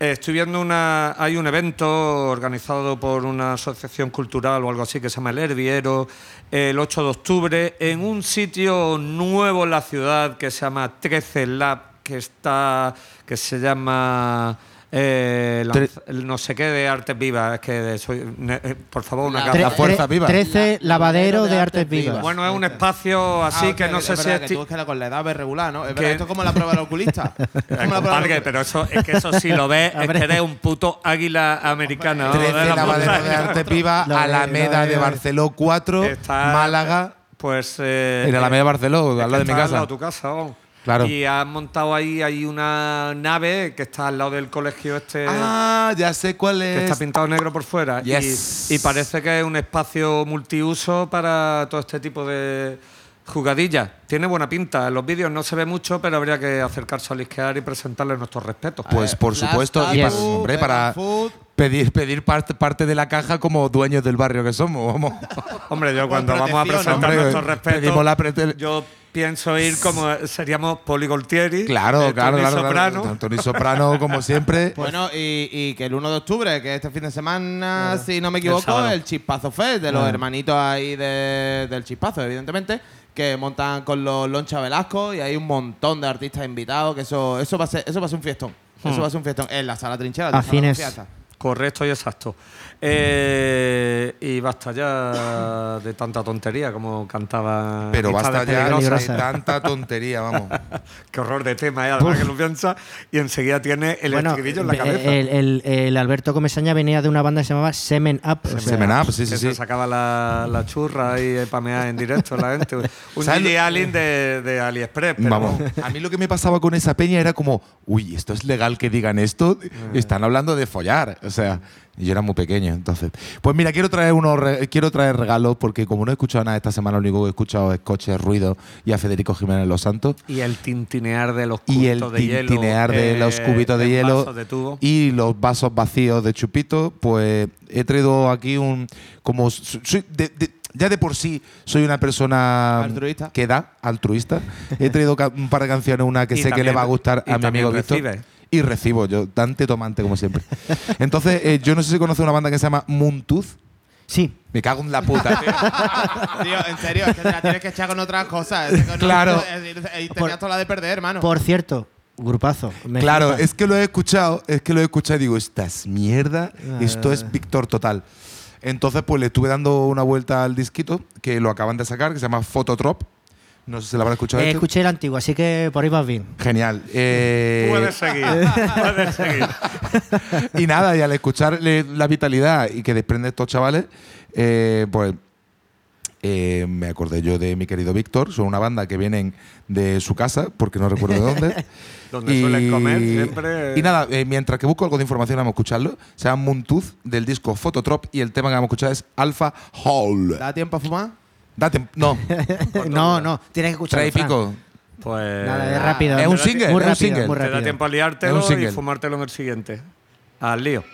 eh, estoy viendo una. Hay un evento organizado por una asociación cultural o algo así que se llama El Herviero, el 8 de octubre, en un sitio nuevo en la ciudad que se llama 13 Lab, que está. que se llama. Eh, no sé qué de artes vivas, es que soy, eh, por favor, una La- capa. La fuerza viva. 13 La- lavadero de, de artes artes vivas. vivas. Bueno, es un espacio así Ah, que hostia, no sé si es que tú es que la- con la edad ves regular, ¿no? Es Que- verdad, esto es como la prueba del oculista. Compadre, pero eso es que eso si lo ves es que eres un puto águila americana. vamos, 13 de la lavaderos de montaña. arte viva, Lo de- Alameda de- Barceló 4, Está- Málaga. Pues eh, En Alameda de Barceló, al que lado de mi casa. lado de tu casa, vamos. Claro. Y han montado ahí hay una nave que está al lado del colegio este Ah, ya sé cuál que es. está pintado negro por fuera Y- Yes. y, parece que es un espacio multiuso para todo este tipo de jugadillas. Tiene buena pinta. En los vídeos no se ve mucho, pero habría que acercarse a lisquear y presentarle nuestros respetos. Pues por Flash supuesto, y para, hombre, pedir, pedir parte, parte de la caja como dueños del barrio que somos. Vamos. Hombre, yo cuando vamos a presentar hombre, nuestros respetos, pedimos la yo pienso ir como seríamos Poligoltieri, Claro, eh, claro, Tony claro, Soprano. claro. Tony Soprano, como siempre. Bueno, y, y que el 1 de octubre, que este fin de semana, si no me equivoco, sábado. el, Chispazo Fest, de los hermanitos ahí de- del Chispazo, evidentemente, que montan con los Loncha Velasco y hay un montón de artistas invitados, que eso, eso, va, a ser, eso va a ser un fiestón. Eso va a ser un fiestón en la sala trinchera. del Afines. Correcto y exacto. Eh, y basta ya de tanta tontería como cantaba. Pero basta ya de tanta tontería, vamos. Qué horror de tema, ¿eh? además que lo piensa y enseguida tiene el Bueno, estribillo en la eh, cabeza. el, el- el Alberto Comesaña venía de una banda que se llamaba Semen Up. o sea, Semen Up, sí, que sí, se sacaba la, la churra y pamear en directo la gente. Un ¿Sabes Gigi lo- Allen de, de AliExpress. Pero Vamos, a mí lo que me pasaba con esa peña era como, uy, ¿esto es legal que digan esto? Están hablando de follar. O sea, yo era muy pequeño, entonces. Pues mira, quiero traer unos re- quiero traer regalos porque como no he escuchado nada esta semana, lo único que he escuchado es coches, ruido y a Federico Jiménez Los Santos. Y el tintinear de los Y el cubitos de hielo. tintinear de eh, los cubitos de hielo vasos de tubo. y los vasos vacíos de chupito, pues he traído aquí un como so- soy de- de- ya de por sí soy una persona Altruista. que da altruista. He traído un par de canciones, una que sé que le va a gustar a mi amigo Víctor. Y recibo yo, Dante Tomante como siempre. Entonces, eh, yo no sé si conoce una banda que se llama Moontooth. Sí, Me cago en la puta. tío. Tío, en serio, es que te la tienes que echar con otras cosas. es que con- Claro. es- es- Y Por- tenías toda la de perder, hermano. por cierto, grupazo. me Claro, es que lo he escuchado, es que lo he escuchado y digo, esta es mierda, esto es Víctor total. Entonces, pues le estuve dando una vuelta al disquito, que lo acaban de sacar, que se llama Phototrop. No sé si lo habrán escuchado. Eh, escuché el antiguo, así que por ahí vas bien. Genial. Eh, Puedes seguir. puedes seguir. y nada, y al escuchar la vitalidad y que desprende estos chavales, eh, pues eh, me acordé yo de mi querido Víctor. Son una banda que vienen de su casa, porque no recuerdo de dónde. Donde suelen comer siempre. Y nada, eh, mientras que busco algo de información, vamos a escucharlo. Se llama Moontooth del disco Phototrop y el tema que vamos a escuchar es Alpha Hall. ¿Da tiempo a fumar? Date. No. no, no, tienes que escuchar. Tres y pico. Pues. Nada, es rápido. Es un Muy single, rápido, es un single. muy Te da rápido. tiempo a liártelo y fumártelo en el siguiente. Al lío.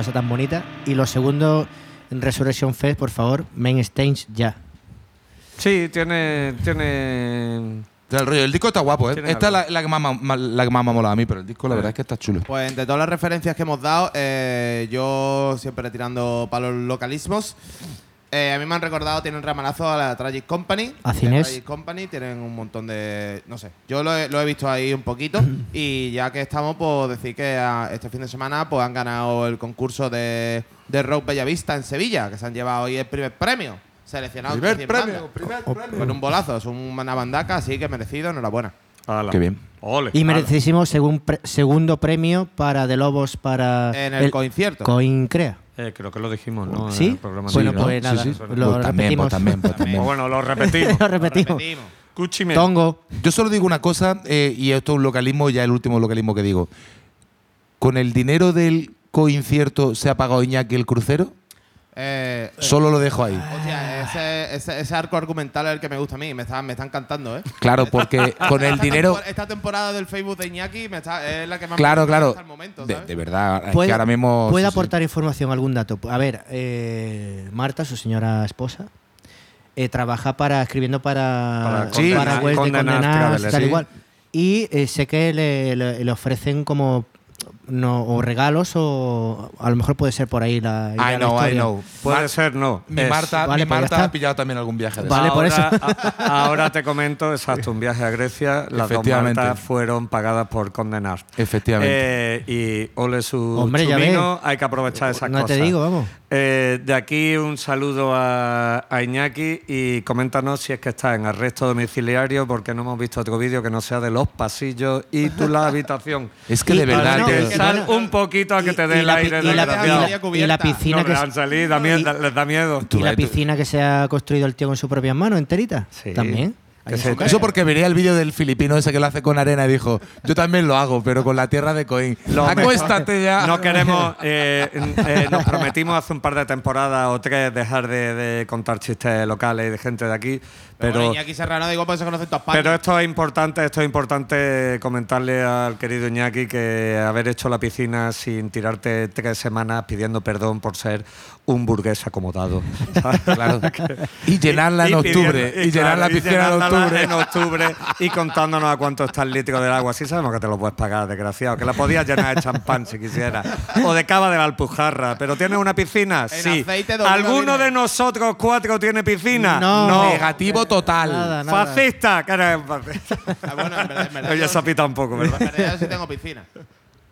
Cosa tan bonita. Y lo segundo, Resurrection Fest, por favor, main stage ya. Sí, tiene. tiene El rollo, el disco está guapo, ¿eh? Esta es la, la que más, ma- la que más me ha molado a mí, pero el disco la verdad es que está chulo. Pues entre todas las referencias que hemos dado, eh, yo siempre tirando para los localismos. Eh, a mí me han recordado, tienen ramalazo a la Tragic Company. A La Cines. Tragic Company tienen un montón de. No sé, yo lo he, lo he visto ahí un poquito. y ya que estamos, pues decir que ah, este fin de semana pues han ganado el concurso de, de Rock Bellavista en Sevilla, que se han llevado hoy el primer premio. Seleccionado 100 bandas. primer Con un bolazo, es una bandaca, así que merecido, enhorabuena. ala. Qué bien. Ole. Y ala. merecidísimo segun pre- segundo premio para The Lobos para En el concierto. Coin Crea. Eh, creo que lo dijimos, ¿no? En ¿Sí? el programa Bueno, pues Sí, nada, sí. lo Pues también, repetimos. pues también, pues también. Pues bueno, lo repetimos. lo repetimos. Repetimos. Escúchame. Tongo. Yo solo digo una cosa, eh, y esto es un localismo, ya el último localismo que digo. ¿Con el dinero del coincierto se ha pagado Iñaki el crucero? Eh, Solo lo dejo ahí. Hostia, ese, ese, ese arco argumental es el que me gusta a mí. Me está, me está encantando, ¿eh? Claro, porque con el Esta dinero. tempor- Esta temporada del Facebook de Iñaki me está, es la que más Claro, me gusta claro. hasta el momento, De, ¿sabes? de verdad, es ¿Puede, que ahora mismo. puede sí, sí. aportar información, algún dato? A ver, eh, Marta, su señora esposa, eh, trabaja para escribiendo para, Para Sí, para condenar- webs de tal igual. Y eh, sé que le, le- le ofrecen como no, o regalos o a lo mejor puede ser por ahí la, I la know, I historia. know. Puede Mar- ser, no. Mi Es- Marta, Vale, mi pues Marta ha pillado también algún viaje de Vale, por ahora, eso. a- ahora te comento, exacto, un viaje a Grecia. Las dos. Martas fueron pagadas por condenar. Efectivamente. Eh, y ole su Hombre, ya hay que aprovechar esas No cosas. te digo, vamos. Eh, de aquí un saludo a, a Iñaki y coméntanos si es que está en arresto domiciliario porque no hemos visto otro vídeo que no sea de los pasillos y tú la habitación. Es que de verdad. no, un poquito a que Y- te dé el aire y la- y la- desgraciado. Había y la cubierta. piscina No, que que es- han salido, da miedo- les da miedo. y la tú- piscina que se ha construido el tío con sus propias manos enterita. Sí. También. Su. Eso porque vería el vídeo del filipino ese que lo hace con arena y dijo, yo también lo hago, pero con la tierra de Coín. Lo Acuéstate ya. No queremos, eh, eh, nos prometimos hace un par de temporadas o tres dejar de, de contar chistes locales y de gente de aquí, Pero, pero, bueno, Iñaki Serrano, digo, pues se conoce en toda España. pero esto es importante, esto es importante comentarle al querido Iñaki que haber hecho la piscina sin tirarte tres semanas pidiendo perdón por ser un burgués acomodado. Claro. Y llenarla en octubre. Y llenar la claro, piscina en octubre. en octubre y contándonos a cuánto está el litro del agua. Sí sabemos que te lo puedes pagar, desgraciado. Que la podías llenar de champán si quisieras. O de cava de la Alpujarra. ¿Pero tienes una piscina? sí. ¿Alguno de nosotros cuatro tiene piscina? No. Negativo total. Nada, nada. Fascista. Cara, fascista. Ah, bueno, en verdad, en verdad yo- se ha pitado un poco, ¿verdad? en verdad yo sí tengo piscina.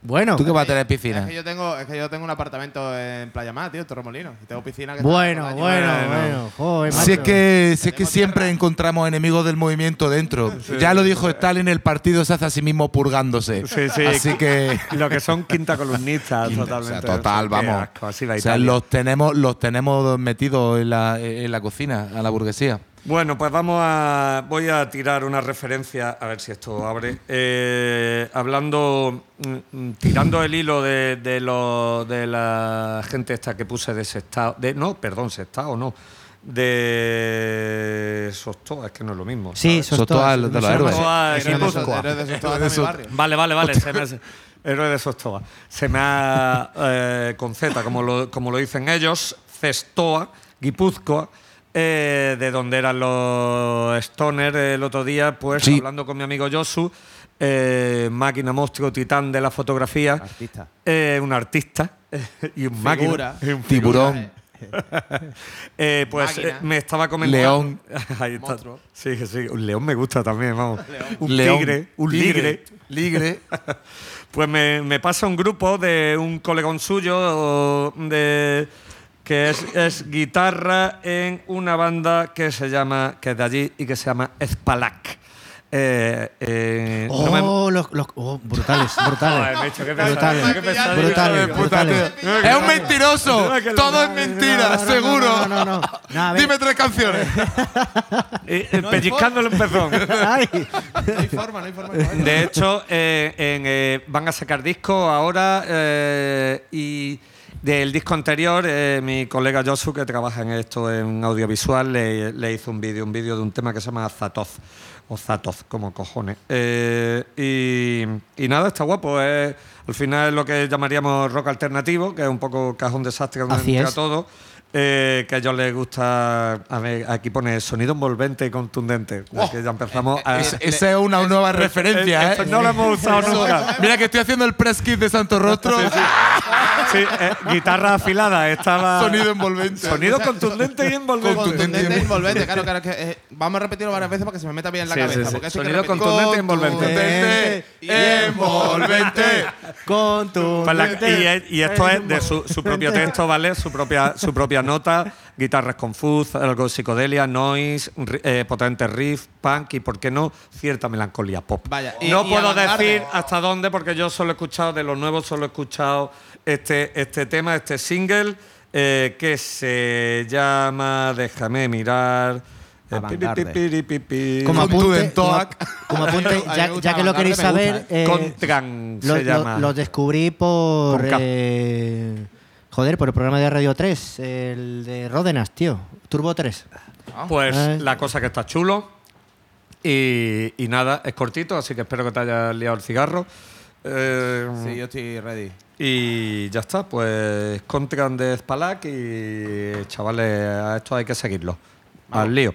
Bueno, ¿Tú qué vas a tener Es piscina? que yo tengo, es que yo tengo un apartamento en Playa Mar, tío, en Torremolinos. Y tengo piscina que está bueno, bueno, Bueno. bueno. Joder, Si es que, si es que siempre tierra. encontramos enemigos del movimiento dentro. Ya lo dijo Stalin, el partido se hace a sí mismo purgándose. Sí, sí. Así que. Lo que son quinta columnistas, O totalmente. sea, total, vamos. asco, o sea, Italia. los tenemos, los tenemos metidos en la, en la cocina, a la burguesía. Bueno, pues vamos a. Voy a tirar una referencia, a ver si esto abre. Eh, hablando. mm, mm, tirando el hilo de, de, lo- de la gente esta que puse de Sestao. De, no, perdón, Sestao, no. De Sostoa, es que no es lo mismo. Sí, Sostoa de los héroes. Vale, vale, vale. se me hace- Héroe de Sostoa. Se me ha. eh, con Z, como lo, como lo dicen ellos, Cestoa, Guipúzcoa. Eh, de donde eran los Stoner el otro día, pues Sí. hablando con mi amigo Josu, eh, máquina monstruo titán de la fotografía, Artista. eh, un artista y un Figura. máquina. un Tiburón. eh, pues eh, me estaba comentando. León. Ahí está. Monstruo. Sí, sí. Un león me gusta también, vamos. Un León. tigre. Un Tigre. ligre. Ligre. Pues me, me pasa un grupo de un colegón suyo de que es, es guitarra en una banda que se llama, que es de allí y que se llama Espalac. Eh, eh, no me- Oh, los, los- oh, brutales, Joder, brutales. Qué qué. Es un mentiroso. Todo es mentira, no, no, seguro. No, no, no. Dime tres canciones. Eh, pellizcándole un pezón. Ay. No hay forma, no hay forma. de hecho, eh, en, eh, van a sacar disco ahora eh, y del disco anterior, eh, mi colega Josu, que trabaja en esto en audiovisual, le, le hizo un vídeo, un vídeo de un tema que se llama Zatoz, o Zatoz, como cojones. Eh, y, y nada, está guapo. Es, al final es lo que llamaríamos rock alternativo, que es un poco cajón desastre donde Así entra es. todo. Eh, que a ellos les gusta, a ver, aquí pone sonido envolvente y contundente. que ya empezamos a... Es- esa es una nueva referencia, ¿eh? no lo hemos usado nunca. Mira que estoy haciendo el press kit de Santo Rostro. Sí, eh, guitarra afilada, estaba. Sonido envolvente. Sonido contundente y envolvente. Contundente e envolvente, claro, claro. Que, eh, vamos a repetirlo varias veces para que se me meta bien en la Sí, cabeza. sí, sí. porque eso hay que Sonido contundente y envolvente. Contundente, envolvente. Con tu. Pues y, y esto es de su, su propio texto, ¿vale? Su propia, su propia nota, guitarras con fuzz, algo de psicodelia, noise, eh, potente riff, punk y, ¿por qué no?, cierta melancolía pop. Vaya, y- no y puedo decir hasta dónde, porque yo solo he escuchado, de los nuevos, solo he escuchado este, este tema, este single, eh, que se llama, déjame mirar. Como apunte, como apunte, me ya, que lo queréis saber. eh, Contran lo- se lo- llama. Los descubrí por. Eh, Joder, por el programa de Radio 3, el de Ródenas, tío. Turbo 3. Pues Ay. la cosa que está chulo. Y, y nada, es cortito, así que espero que te hayas liado el cigarro. Eh, Sí, yo estoy ready. Y ya está, pues Contran de Spalak y chavales, a esto hay que seguirlo. Al lío.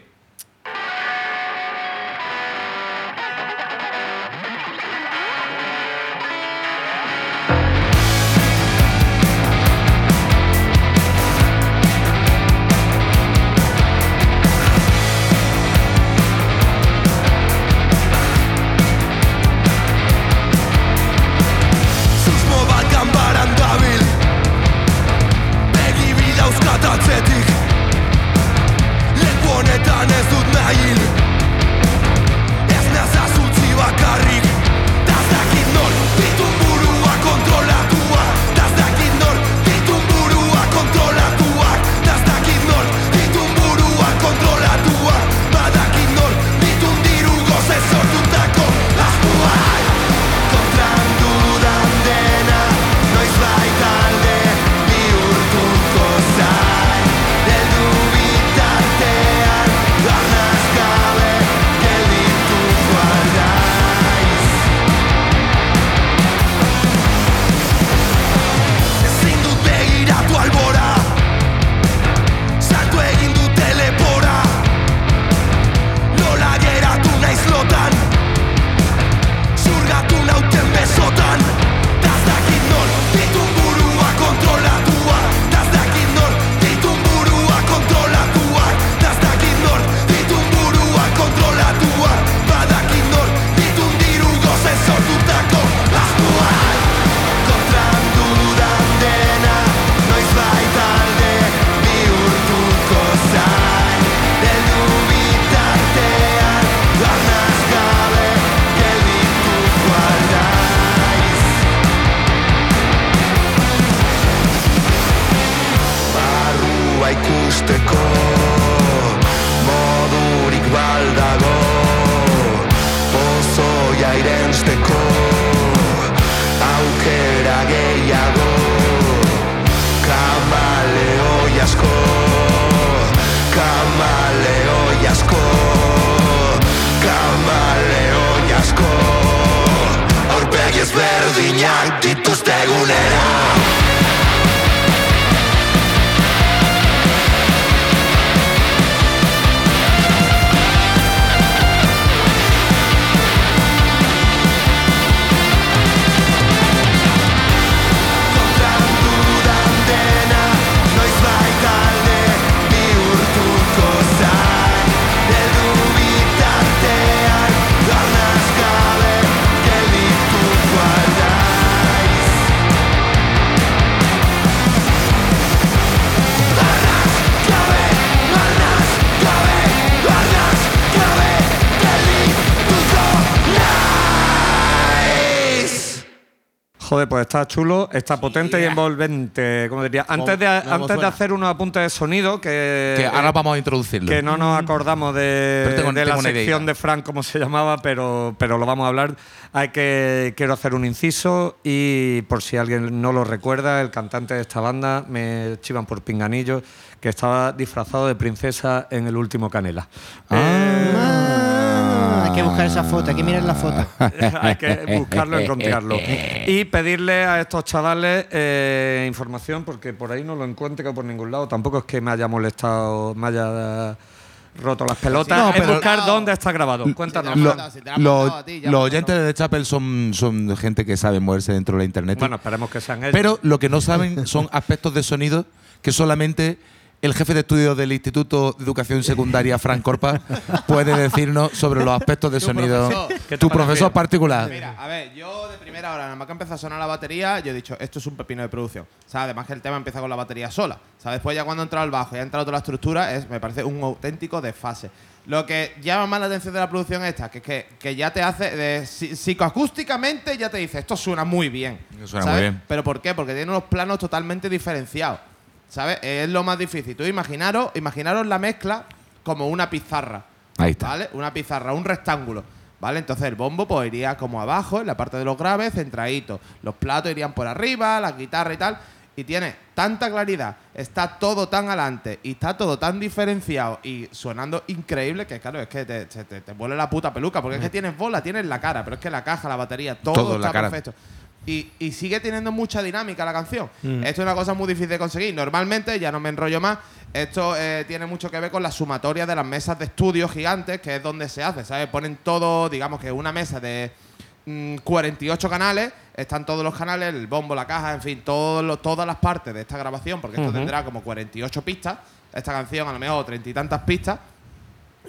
Está chulo, está potente y envolvente. Como diría, antes de, antes de hacer unos apuntes de sonido, que, Que ahora vamos a introducirlo. que no nos acordamos de, tengo- de la tengo una sección idea. de Frank, como se llamaba, pero, pero lo vamos a hablar. Hay que quiero hacer un inciso y por si alguien no lo recuerda, el cantante de esta banda me chivan por pinganillo que estaba disfrazado de princesa en el último Canela. Ah, hay que buscar esa foto, hay que mirar la foto. Hay que buscarlo, encontrarlo. Y pedirle a estos chavales eh, información, porque por ahí no lo encuentro por ningún lado. Tampoco es que me haya molestado, me haya roto las pelotas. No, es pero- buscar dónde está grabado. Cuéntanos. Lo- lo- los oyentes de The Chapel son, son gente que sabe moverse dentro de la internet. Bueno, esperemos que sean ellos. Pero lo que no saben son aspectos de sonido que solamente el jefe de estudios del Instituto de Educación Secundaria, Frank Corpa, puede decirnos sobre los aspectos de sonido. profesor. ¿Qué te Tu profesor particular. Mira, a ver, yo de primera hora, nada más que empezó a sonar la batería, yo he dicho, esto es un pepino de producción. O sea, además que el tema empieza con la batería sola. O sea, después ya cuando ha entrado el bajo y ha entrado toda la estructura, es, me parece un auténtico desfase. Lo que llama más la atención de la producción esta, que es que, que ya te hace, de, psicoacústicamente ya te dice, esto suena muy bien. Suena ¿sabes? muy bien. ¿Pero por qué? Porque tiene unos planos totalmente diferenciados. ¿Sabes? Es lo más difícil. Tú imaginaros, imaginaros la mezcla como una pizarra. Ahí está. ¿Vale? Una pizarra, un rectángulo. ¿Vale? Entonces el bombo pues iría como abajo, en la parte de los graves, centradito. Los platos irían por arriba, la guitarra y tal. y tiene tanta claridad, está todo tan adelante y está todo tan diferenciado y sonando increíble que, claro, es que te, te, te- te vuelve la puta peluca. Porque es que tienes voz, la tienes en la cara, pero es que la caja, la batería, todo, está la cara. perfecto. Y, y sigue teniendo mucha dinámica la canción. Esto es una cosa muy difícil de conseguir. Normalmente, ya no me enrollo más, esto eh, tiene mucho que ver con la sumatoria de las mesas de estudio gigantes, que es donde se hace, ¿sabes? Ponen todo, digamos que una mesa de mm, 48 canales, están todos los canales, el bombo, la caja, en fin, todos los- todas las partes de esta grabación, porque esto tendrá como 48 pistas, esta canción a lo mejor treinta y tantas pistas,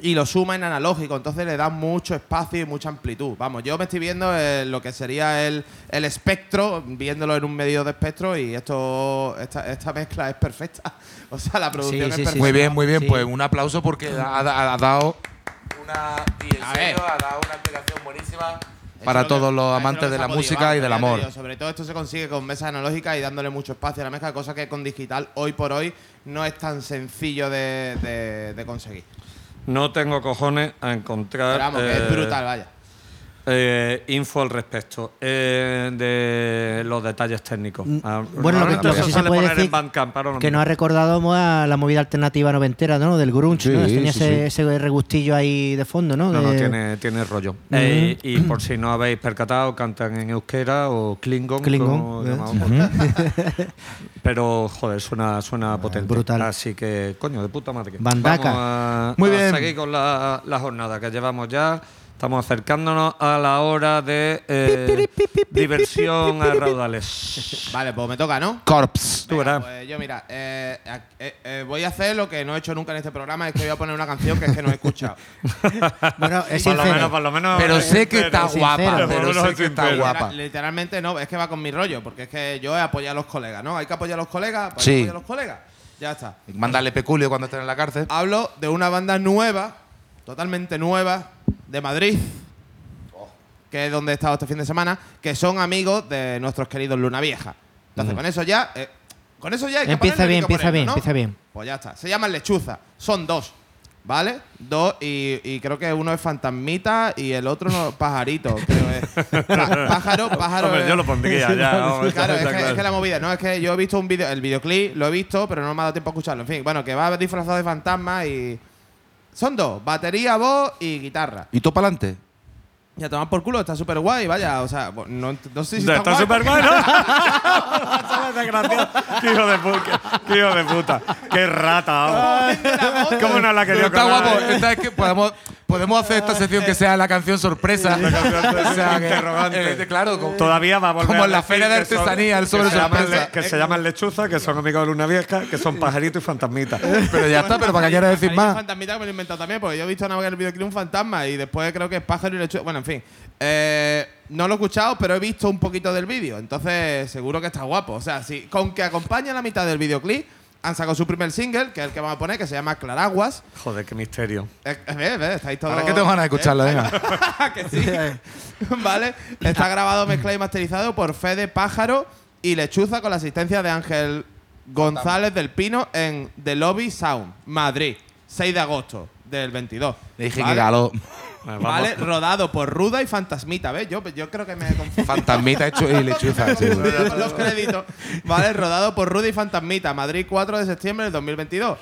y lo suma en analógico, entonces le da mucho espacio y mucha amplitud. Vamos, yo me estoy viendo eh, lo que sería el, el espectro, viéndolo en un medio de espectro y esto esta, esta mezcla es perfecta. O sea, la producción Sí, es sí, sí. perfecta. Muy bien, muy bien. Sí. Pues un aplauso porque ha, ha- ha dado una, ha dado una explicación buenísima para que- todos los lo amantes de la música y del amor. digo, sobre todo esto se consigue con mesas analógicas y dándole mucho espacio a la mezcla, cosa que con digital hoy por hoy no es tan sencillo de, de- de conseguir. No tengo cojones a encontrar. Pero vamos, que eh, es brutal, vaya. Eh, info al respecto eh, de los detalles técnicos. Ah, Mm, bueno, lo que- lo que sí se suele puede poner decir en Bandcamp, ahora no Que me- nos ha recordado mo, a la movida alternativa noventera, ¿no? Del grunge, ¿no? Sí, Tenía sí, ese, sí. ese regustillo ahí de fondo, ¿no? No, no, De- tiene, tiene rollo. Eh, y por si no habéis percatado, cantan en euskera o klingon, Klingon, como ¿eh? llamamos Pero, joder, suena, suena potente. brutal. Así que, coño, de puta madre. Bandaca. Vamos a, Muy a bien. seguir con la, la jornada que llevamos ya. Estamos acercándonos a la hora de eh, diversión a raudales. Vale, pues me toca, ¿no? Corps. Tú verás. pues yo, mira, eh, eh, eh, voy a hacer lo que no he hecho nunca en este programa, es que voy a poner una canción que es que no he escuchado. Bueno, es Por lo menos, por lo menos. Pero sé que está sincero. guapa. Pero sé que está guapa. Literal- Literalmente no, es que va con mi rollo, porque es que yo he apoyado a los colegas, ¿no? Hay que apoyar a los colegas, pues hay que Sí. apoyar a los colegas. Ya está. Mándale peculio cuando estén en la cárcel. Hablo de una banda nueva, totalmente nueva, de Madrid, que es donde he estado este fin de semana, que son amigos de nuestros queridos Luna Vieja. Entonces, con eso ya. eh, con eso ya hay que Empieza hay bien, que empieza bien, ¿no? empieza bien. Pues ya está. Se llaman Lechuza. Son dos. ¿Vale? Dos y, y creo que uno es fantasmita y el otro no, pajarito. Creo es. Pájaro, pájaro. Hombre, es- yo lo pondría ya. vamos, Claro, es está que, claro. es que la movida, no es que yo he visto un vídeo, el videoclip lo he visto, pero no me ha dado tiempo a escucharlo. En fin, bueno, que va disfrazado de fantasma y. Son dos, batería, voz y guitarra. ¿Y tú para adelante? Ya tomar por culo, está súper guay, vaya, o sea, no, no sé si está, Está guay, súper porque- bueno. ¿Sabes, desgraciado? Qué hijo de puta. Qué hijo de puta. Qué rata. vamos. ¿Cómo no la ha querido Pero está guapo. Esta es que podemos, podemos hacer esta sección que sea la canción sorpresa. O sea, interrogante. claro, como, Todavía va a volver como en la feria de artesanía, el sobre sorpresa. Que se llaman lechuza, que son amigos de Luna Vieja, que son pajarito y fantasmita. Pero ya está, pero para que quieras decir más. fantasmita que me lo he inventado también, porque yo he visto en el videoclip un fantasma y después creo que es pájaro y lechuga. Bueno, en fin. Eh, no lo he escuchado, pero he visto un poquito del vídeo. Entonces, seguro que está guapo. O sea, si con que acompaña la mitad del videoclip, han sacado su primer single, que es el que vamos a poner, que se llama Claraguas. Joder, qué misterio. Eh, eh, estáis todos. Ahora que tengo ganas de escucharlo, Eh, venga. que sí. vale. Está grabado, mezclado y masterizado por Fede Pájaro y Lechuza con la asistencia de Ángel González del Pino en The Lobby Sound, Madrid, 6 de agosto del 22. Le dije ¿Vale? que galó. Vale, Vale, vamos. rodado por Ruda y Fantasmita, ¿ves? Yo, yo creo que me he confundido. Fantasmita hecho y lechuza. sí. Los créditos. Vale, rodado por Rudy Fantasmita, Madrid 4 de septiembre del 2022.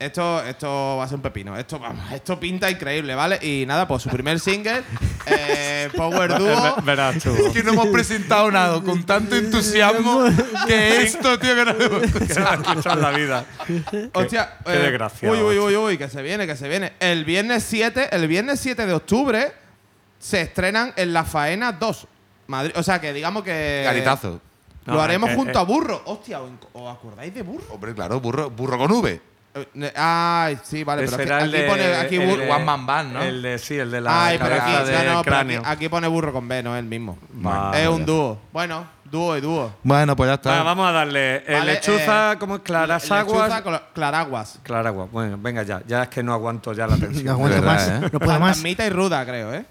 Esto, esto va a ser un pepino. Esto, vamos, esto pinta increíble, ¿vale? Y nada, pues su primer single, eh, Power Duo. Ve- Verás tú. Es que no hemos presentado nada con tanto entusiasmo que esto, tío, que no hemos escuchado. Escuchar la vida. Hostia, qué desgraciado, Uy, uy, uy, uy, que se viene, que se viene. El viernes 7, el viernes 7 de octubre se estrenan en La Faena 2. Madrid, o sea que digamos que Caritazo. lo No, haremos junto eh. a Burro. Hostia, ¿os ¿os acordáis de Burro? Hombre, claro, burro, burro con V. Eh, Ay, sí, vale, Ese pero era el aquí de- pone aquí el burro. de- One Man Band, ¿no? El de, sí, el de la Ay, pero aquí, cabeza no, del no, pero aquí, cráneo. aquí pone burro con B, no es el mismo. Vale. es un dúo. Bueno, dúo y dúo. Bueno, pues ya está. Venga, vamos a darle. Vale, lechuza, eh, como es Claras Lechuza Aguas. con Claraguas. Claraguas. Bueno, venga ya. Ya es que no aguanto ya la tensión. No aguanto verdad, más. ¿eh? No puedo más. Fantasmita y ruda, creo, ¿eh?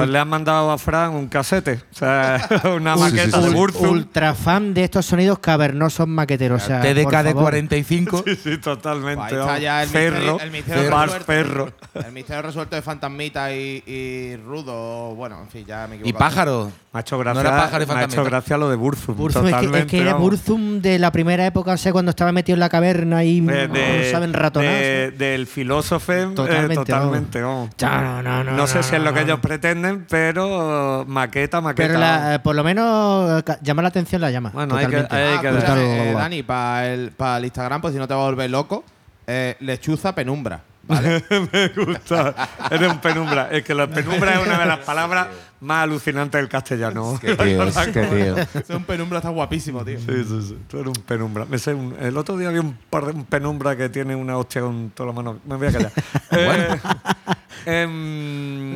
Pues le han mandado a Fran un casete, o sea, una maqueta sí, sí. de Burzum. Ultra fan de estos sonidos cavernosos maqueteros. O sea, TDK de favor. 45. Sí, sí, totalmente. Ahí está ya el Ferro, misterio, el misterio resuelto. Ferro. El misterio resuelto de Fantasmita y, y Rudo. Bueno, en fin, ya me Y equivoco. pájaro. Me ha hecho No gracia, era pájaro y me ha hecho fantasmita. gracia lo de Burzum. Burzum, es que, totalmente. es que era. Burzum de la primera época, o sea, cuando estaba metido en la caverna y De- no de- saben ratonar. de- del filósofo eh, Totalmente, totalmente vamos. No, no, no, No sé no, si es lo que no. ellos pretenden, pero maqueta, maqueta. Pero la- eh, por lo menos eh, llama la atención la llama. Bueno, hay que- hay Ah, que eh, Dani, para el, para el Instagram, pues si no te va a volver loco, eh, lechuza penumbra. ¿vale? me gusta. Eres un penumbra. Es que la penumbra es una de las palabras más alucinantes del castellano. Qué tío, qué tío. Ese un penumbra está guapísimo, tío. Sí, sí, sí. Tú eres un penumbra. Me sé un- el otro día vi un, par de, un penumbra que tiene una hostia con todas las manos. Me voy a callar. Eh,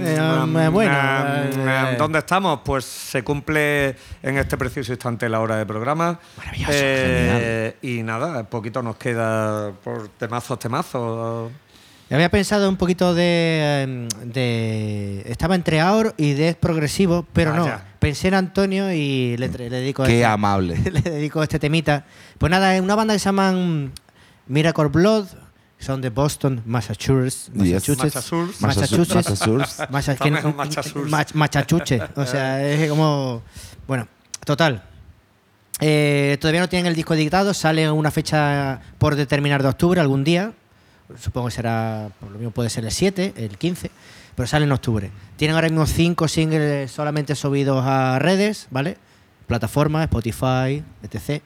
Eh, bueno, eh, ¿Dónde estamos? Pues se cumple en este preciso instante la hora de programa. Maravilloso, Eh, Y nada, poquito nos queda por temazos, temazos. Había pensado un poquito de, de- Estaba entre Aor y Death Progresivo, pero no. Pensé en Antonio y le, le dedico Qué este, amable. le dedico este temita. Pues nada, es una banda que se llaman Miracle Blood. Son de Boston, Massachusetts. Yes. Massachusetts. Massachusetts. Massachusetts. Massachusetts. O sea, es como. Bueno, total. Eh, todavía no tienen el disco editado, sale una fecha por determinar de octubre, algún día. Supongo que será, por lo mismo puede ser el 7, el 15, pero sale en octubre. Tienen ahora mismo 5 singles solamente subidos a redes, ¿vale? Plataformas, Spotify, etc.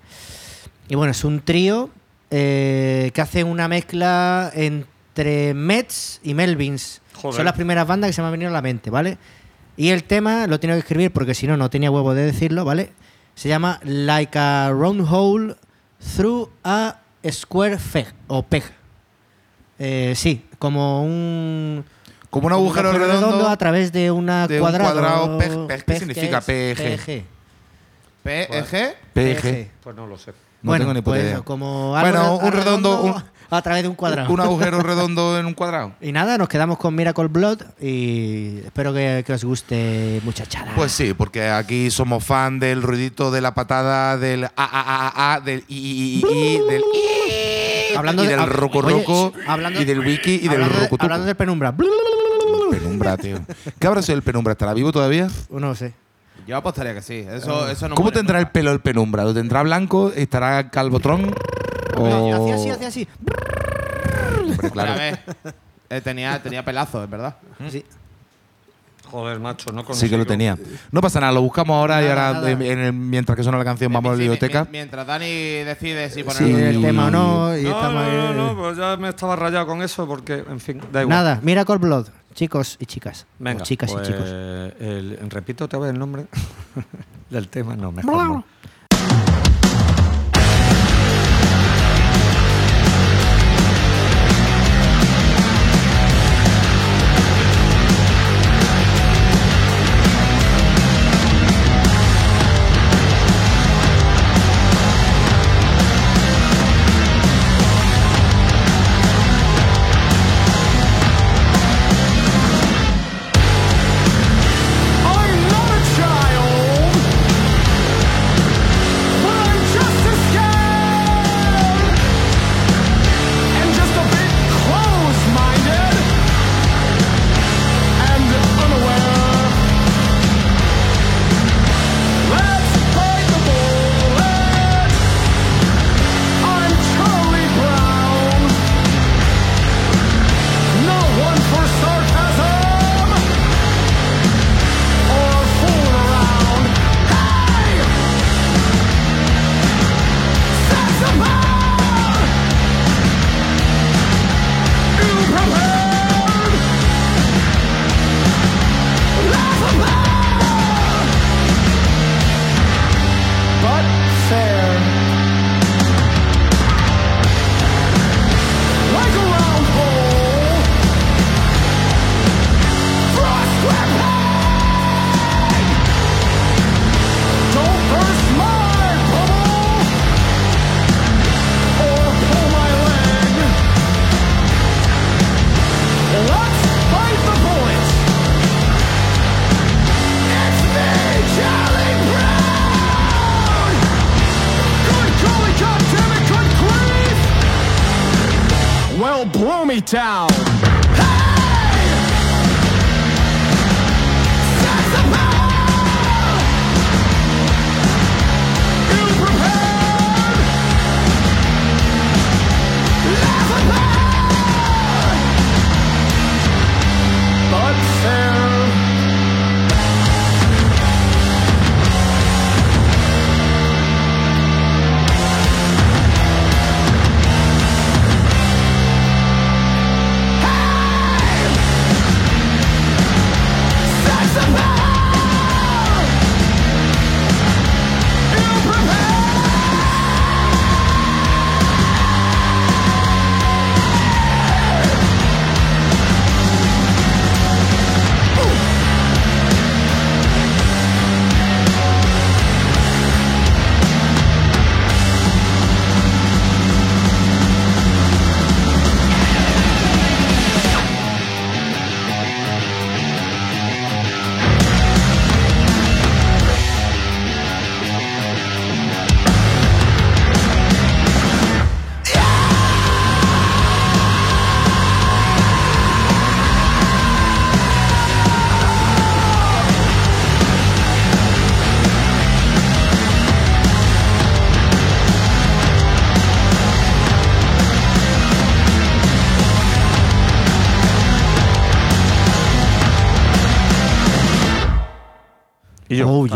Y bueno, es un trío eh, que hace una mezcla entre Mets y Melvins. Joder. Son las primeras bandas que se me han venido a la mente, ¿vale? Y el tema lo tengo que escribir porque si no, no tenía huevo de decirlo, ¿vale? Se llama Like a Round Hole Through a Square Peg, o Peg. Eh, sí, como un... Como un agujero redondo a través de una de un cuadrado. cuadrado, peg- peg, ¿qué Peg, significa es PG? PEG. PG. Pues no lo sé. No bueno, tengo ni puta pues idea. eso, como algo Bueno, un redondo, un- a través de un cuadrado. Un agujero redondo en un cuadrado. Y nada, nos quedamos con Miracle Blood y espero que, que os guste muchachada. Pues sí, porque aquí somos fan del ruidito de la patada, del a a a a, a, del i i i i, del i, Hablando y de- del hab- roco oye, roco hablando- y del wiki y del hablando, de, roco hablando del penumbra. Penumbra, tío. ¿Qué habrá sido el penumbra? ¿Estará vivo todavía? No sé. Yo apostaría que sí. Eso, eso no ¿Cómo tendrá el pelo el penumbra? ¿Lo tendrá blanco? ¿Estará calvotrón? O... Hacía así, hacía así. Hombre, claro. Eh, tenía, tenía pelazo, es verdad. Sí. Joder, macho, no Sí que lo tenía. No pasa nada, lo buscamos ahora y ahora nada. en- en el- mientras que suena la canción vamos a la biblioteca. mi- Mientras Dani decide si Sí, poner el tema o no. Y No, estamos no, no, pues ya me estaba rayado con eso porque, en fin, da igual. Nada, Miracle Blood, chicos y chicas. Venga, O chicas pues, y chicos. el- repito otra vez el nombre del tema. No, mejor no.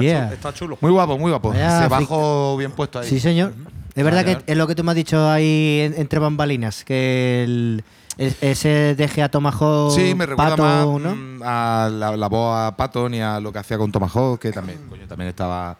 Yeah. chu- está chulo. Muy guapo, muy guapo. Vaya Se bajo bien puesto ahí. Sí, señor. Es verdad Vale, que es lo que tú me has dicho ahí en- entre bambalinas, que el, el- ese deje a Tomahawk Sí, me recuerda Pato, más ¿no? mm, a la, la voz a Patton y a lo que hacía con Tomahawk, que también, coño, también estaba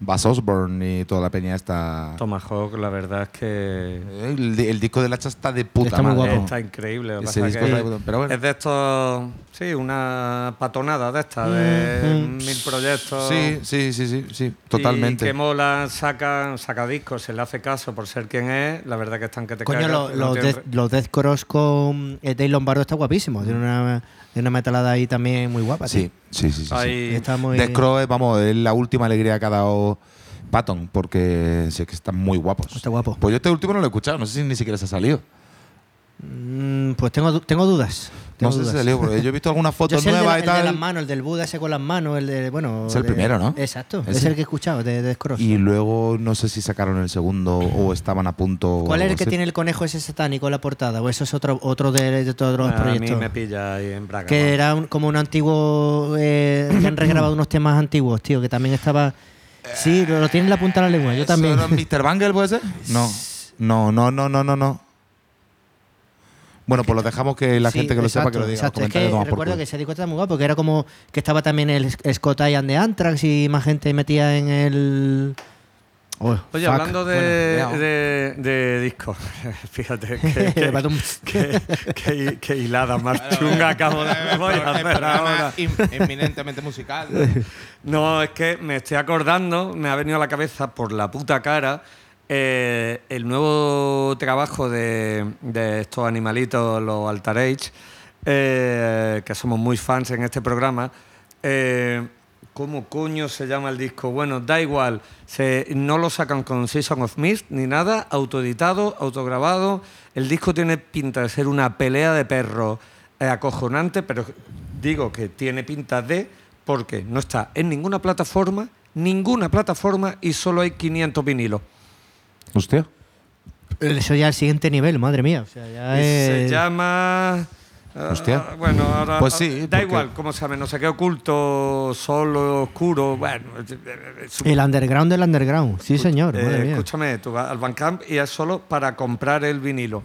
Bass Osborne y toda la peña esta. Tomahawk, la verdad es que El, el disco del hacha está de puta Está muy madre. guapo. está increíble. lo que Ese disco que está de puta- pero bueno. Es de estos, sí, una patonada de estas, de Mm. mil proyectos. Sí, sí, sí, sí, sí, totalmente. Y que mola, sacan, saca discos, se le hace caso por ser quien es. La verdad que están que te Coño, cagas, lo- que no los, tienen Death, los Death Cross con eh, Dave Lombardo está guapísimo. Tiene una, tiene una metalada ahí también muy guapa. Sí, tío. sí, sí. sí, sí. Ahí- Está muy. Death Crow es, vamos, es la última alegría que ha dado Patton, porque sé que están muy guapos. Está guapo. Pues yo este último no lo he escuchado, no sé si ni siquiera se ha salido. Mm, pues tengo, tengo dudas. No sé si dudas. salió, porque yo he visto algunas Yo fotos de, nuevas y el de las tal. manos, el del Buda ese con las manos, el de. Bueno. Es el de- primero, ¿no? Exacto. Ese. Es el que he escuchado, de Cross. Y luego no sé si sacaron el segundo o estaban a punto. ¿Cuál es el que así. tiene el conejo ese satánico en la portada? ¿O eso es otro, otro de, de todos los A mí proyectos? me pilla ahí en Braga. Que ¿no? era un- como un antiguo. eh, que han regrabado unos temas antiguos, tío, que también estaba. Sí, lo, lo tiene en la punta de la lengua, yo ¿Eso también. era Mr. Bangle puede ser? No. No, no, no, no, no, no. Bueno, pues lo dejamos que la Sí, gente que lo sepa que exacto, lo diga. los exacto. Es que por recuerdo que ese disco estaba muy guapo, que era como que estaba también el Scott Ian de Anthrax y más gente metía en el. Oh, Oye, fuck. hablando de, Bueno, de, de discos, fíjate que, que, que- que- que hilada más chunga acabo de voy a El hacer ahora. eminentemente musical. No, es que me estoy acordando, me ha venido a la cabeza por la puta cara eh, el nuevo trabajo de, estos animalitos, los Altar Age, eh, que somos muy fans en este programa. Eh, ¿Cómo coño se llama el disco? Bueno, da igual, no lo sacan con Season of Mist ni nada, autoeditado, autograbado. El disco tiene pinta de ser una pelea de perros acojonante, pero digo que tiene pinta de porque no está en ninguna plataforma, ninguna plataforma y solo hay 500 vinilos. Hostia. Eso ya es el siguiente nivel, madre mía. O sea, ya Se llama. ah, Hostia. bueno, ahora. Pues sí, Da porque- igual, cómo se llama, no sé qué oculto, solo, oscuro. Bueno, El underground del underground. Sí, señor, Eh, madre mía. escúchame, tú vas al Bandcamp y es solo para comprar el vinilo.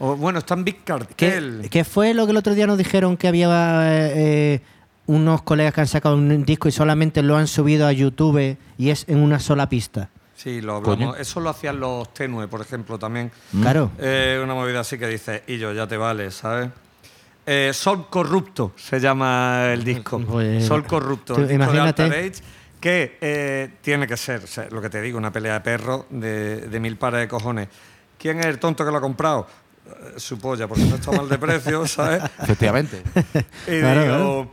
O, bueno, está en Big ¿Qué, Cartel. qué fue lo que el otro día nos dijeron que había eh, eh, unos colegas que han sacado un disco y solamente lo han subido a YouTube y es en una sola pista? Sí, lo hablamos. Coño. Eso lo hacían los Tenue, por ejemplo, también. Claro. Eh, una movida así que dice, y yo, ya te vale, ¿sabes? Eh, Sol Corrupto se llama el disco. Pues, Sol Corrupto. tú el disco de imagínate. Alter Age, que eh, tiene que ser, o sea, lo que te digo, una pelea de perros de, de mil pares de cojones. ¿Quién es el tonto que lo ha comprado? Su polla, porque no está mal de precio, ¿sabes? Efectivamente. Y Claro, digo, claro.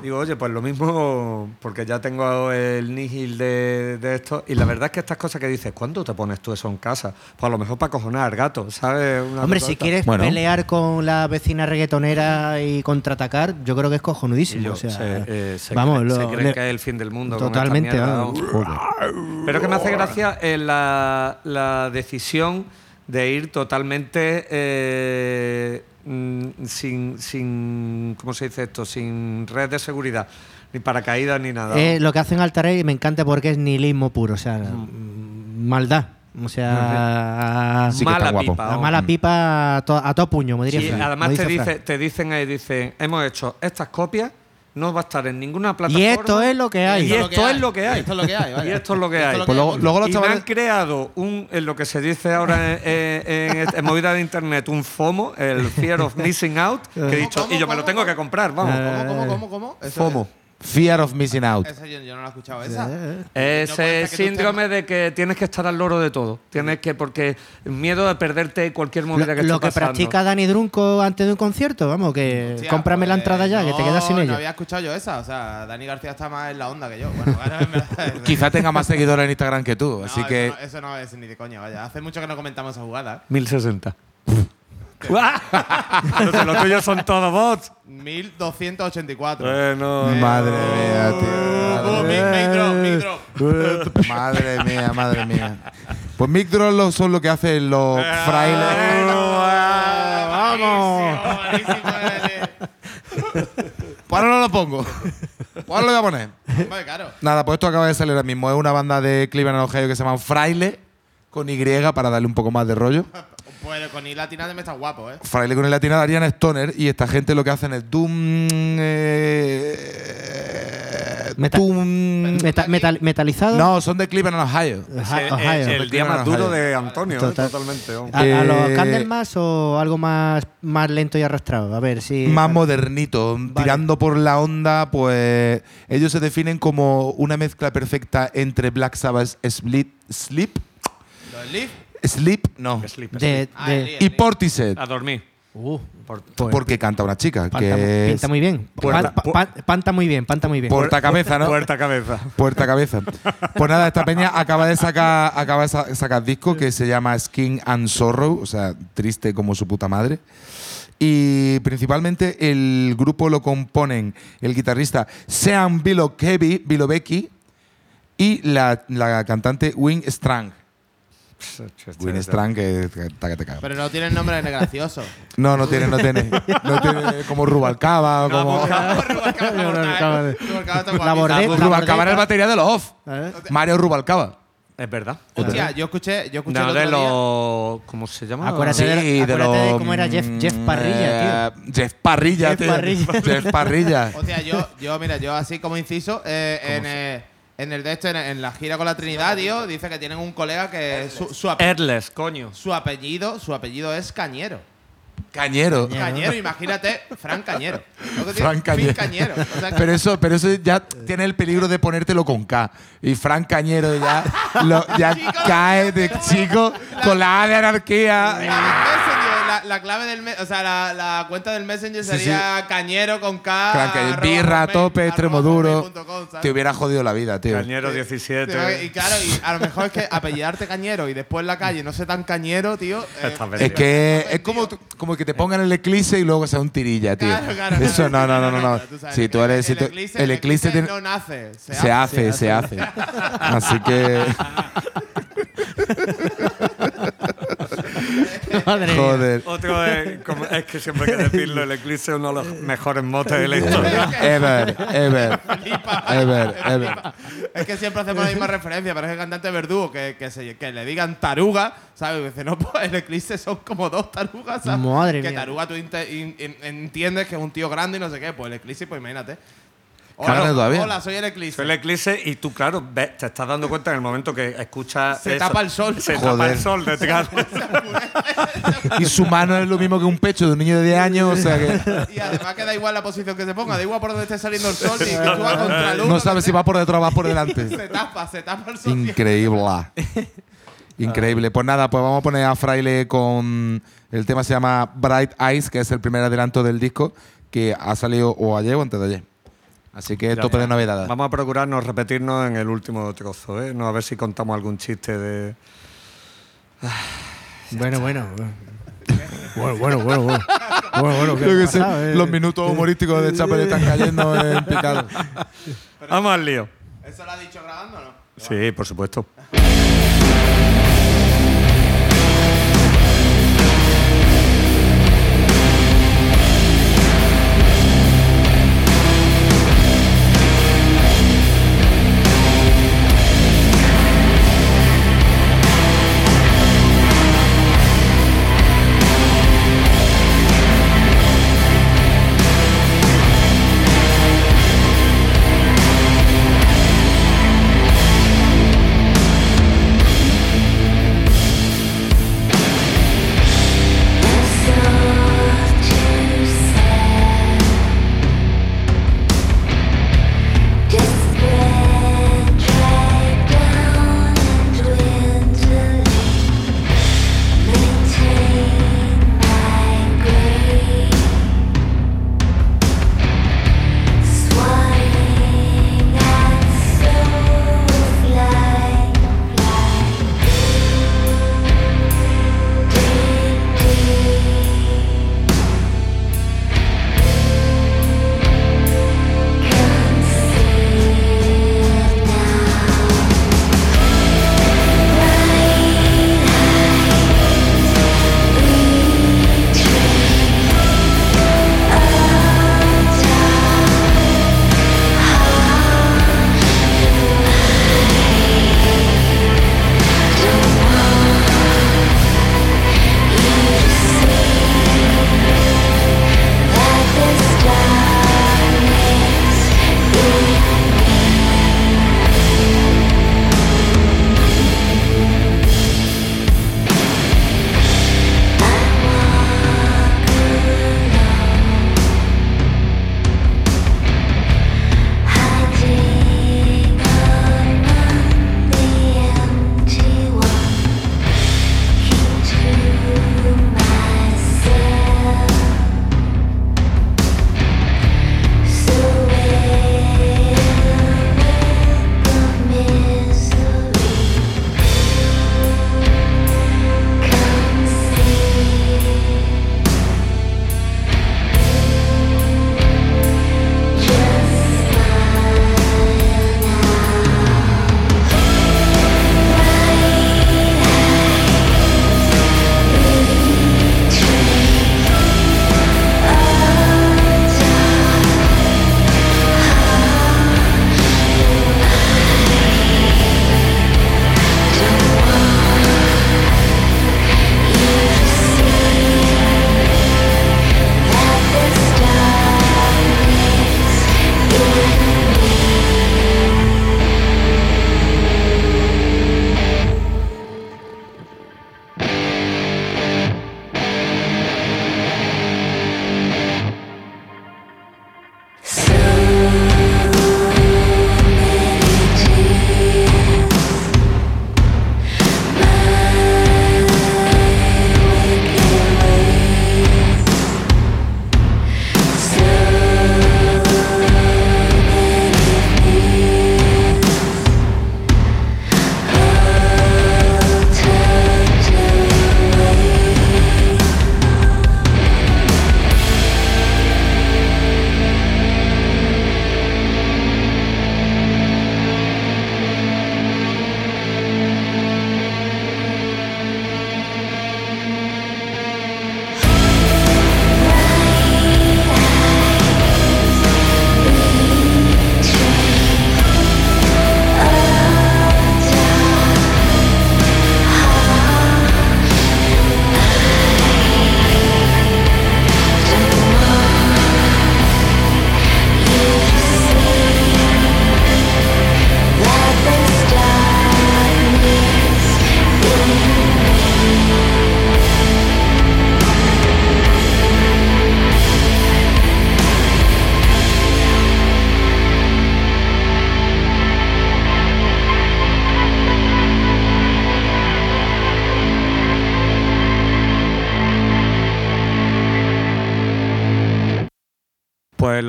Digo, oye, pues lo mismo, porque ya tengo el nihil de, de esto. Y la verdad es que estas cosas que dices, ¿cuándo te pones tú eso en casa? Pues a lo mejor para cojonar al gato, ¿sabes? Una Hombre, si quieres Bueno. pelear con la vecina reggaetonera y contraatacar, yo creo que es cojonudísimo. O sea, se, eh, se vamos, creen, lo- se creen le- que es el fin del mundo. con esta totalmente. mierda, vamos. vamos. Pero que me hace gracia eh, la, la decisión de ir totalmente eh, mm, sin, sin. ¿Cómo se dice esto? Sin red de seguridad, ni paracaídas ni nada. Eh, lo que hacen Altair me encanta porque es nihilismo puro, o sea, mm, maldad. O sea, Sí Mala guapo. pipa. la mala pipa a, to- a todo puño, me diría Sí, además me te, dice, te dicen ahí, dicen, hemos hecho estas copias, no va a estar en ninguna plataforma. Y esto es lo que hay. Y esto es lo que hay. Esto es lo que hay. Y esto es lo que hay. Pues y me han creado un, en lo que se dice ahora en, en- en- en movida de internet, un FOMO, el Fear of Missing Out, que he dicho, ¿Cómo, y yo me lo tengo cómo? que comprar, vamos. ¿Cómo, cómo, cómo, cómo? FOMO. Fear of missing out. es- Esa yo, yo no la he escuchado. Esa. Ese que síndrome de que tienes que estar al loro de todo. Tienes que, porque miedo de perderte cualquier movida Lo, que lo esté que pasando. practica Dani Drunco antes de un concierto, vamos, que Hostia, cómprame la pues, entrada ya, que te quedas sin ella. No había escuchado yo esa. O sea, Dani García está más en la onda que yo. Bueno. Quizá tenga más seguidores en Instagram que tú, No, así eso que. no- Eso no, es ni de coña, vaya. Hace mucho que no comentamos esa jugada. 1060. Entonces, los tuyos son todos bots. 1284. Bueno, Madre mía, tío. Uh, mic- mic drop, mic drop. Madre mía, madre mía. Pues Mic Drop lo- son lo que hacen los frailes. ¡Vamos! Buenísimo, Eli. Pues ahora no lo pongo. Pues ahora lo voy a poner. Claro. Nada, pues esto acaba de salir ahora mismo. Es una banda de Cleveland, Ohio que se llama Fraile, con Y para darle un poco más de rollo. Pues con I latina me está guapo, ¿eh? Fraile con el latina de Ariana Stoner y esta gente lo que hacen es Doom. eh, Meta- Doom. Meta- metal- metalizado. No, son de Cleveland, Ohio. Oja- el, Ohio. el- el día más duro de Antonio, ¿eh? Total. totalmente. vamos. ¿A, a los Eh, Candlemas o algo más, más lento y arrastrado? A ver si. Más modernito, tirando por la onda, pues ellos se definen como una mezcla perfecta entre Black Sabbath, Split, Sleep, ¿Los Leaf? Sleep, no, Sleep, de, Ah, de- el Leaf. y Portishead, A dormir. Uh, Por- pues, porque canta una chica, panta, que es pinta muy bien. Puerta- Pan- pan- panta muy bien, panta muy bien. Puerta cabeza, ¿no? Puerta cabeza. Puerta cabeza. Pues nada, esta peña acaba de sacar, acaba de sa- sacar disco que se llama Skin and Sorrow, o sea, triste como su puta madre. Y principalmente el grupo lo componen el guitarrista Sean Bilokevi- Bilovecki y la, la cantante Win Strang. Win Strang, que, que, está que te cago. Pero no tiene nombre de gracioso. No, no tiene, no tiene. No tiene como Rubalcaba o como. Rubalcaba. Rubalcaba era el batería de los off. ¿Eh? Mario Rubalcaba. Es verdad. Hostia, yo escuché, yo escuché No, el de otro los. ¿Cómo se llama? Acuérdate de- acuérdate de cómo era Jeff- Jeff Parrilla, tío. Jeff Parrilla, Jeff tío. Parrilla. Jeff Parrilla. Hostia, yo, yo, mira, yo así como inciso, eh, en, eh, en el de esto, en, la gira con la Trinidad, tío, dice que tienen un colega que su, su, ape- Erles, coño. su apellido, su apellido es Cañero. Cañero. Cañero, imagínate, Fran Cañero. Frank Cañero. Fin Cañero. O sea, Pero eso, pero eso ya tiene el peligro de ponértelo con K. Y Frank Cañero ya, lo- ya Chico, cae de chico con la A de anarquía. La, la clave del o sea, la, la cuenta del Messenger Sí, sería Cañero con K. Cañero, birra, tope, arroba extremo duro. Te hubiera jodido la vida, tío. Cañero Sí, 17. Y claro, y a lo mejor es que apellidarte cañero y después en la calle no sé tan cañero, tío. eh, Es que es como, como que te pongan el eclipse y luego sea un tirilla, tío. Claro, claro. Eso no, no, no, no. no. Tú sabes, Si tú eres. si el tú- eclipse, el eclipse tiene- no nace, se, Se hace, se hace. Así que. Madre mía. Joder. Otro es, como- es que siempre hay que decirlo, el Eclipse es uno de los mejores motes de la historia. Ever, ever. Flipa, Ever, ever. Es que siempre hacemos la misma referencia, pero es el cantante verdugo que, que, se- que le digan taruga, ¿sabes? Y dice, no, pues el eclipse son como dos tarugas, ¿sabes? Madre que mía. taruga tú inte- in- in- entiendes que es un tío grande y no sé qué, pues el eclipse, pues imagínate. Grande todavía. hola, soy el eclipse. Soy el Eclipse y tú, claro, te estás dando cuenta en el momento que escuchas. Se eso, tapa el sol. Se tapa el sol detrás. Y su mano es lo mismo que un pecho de un niño de 10 años, o sea que. Y además que da igual la posición que se ponga, da igual por donde esté saliendo el sol, que tú vas contra luz. No sabes si va por detrás o va por delante. Se tapa, se tapa el sol. Increíble. Increíble. Pues nada, pues vamos a poner a Fraile con. El tema se llama Bright Eyes, que es el primer adelanto del disco que ha salido o ayer o antes de ayer. Así que Ya, tope ya. de novedades. Vamos a procurarnos repetirnos en el último trozo, ¿eh? No, a ver si contamos algún chiste de. Bueno, bueno. Bueno, bueno, bueno, bueno. Bueno, bueno, ¿qué Yo ha que sé, pasado, eh? los minutos humorísticos de Chapel están cayendo en picado. Vamos al lío. ¿Eso lo ha dicho grabando o no? Sí, por supuesto.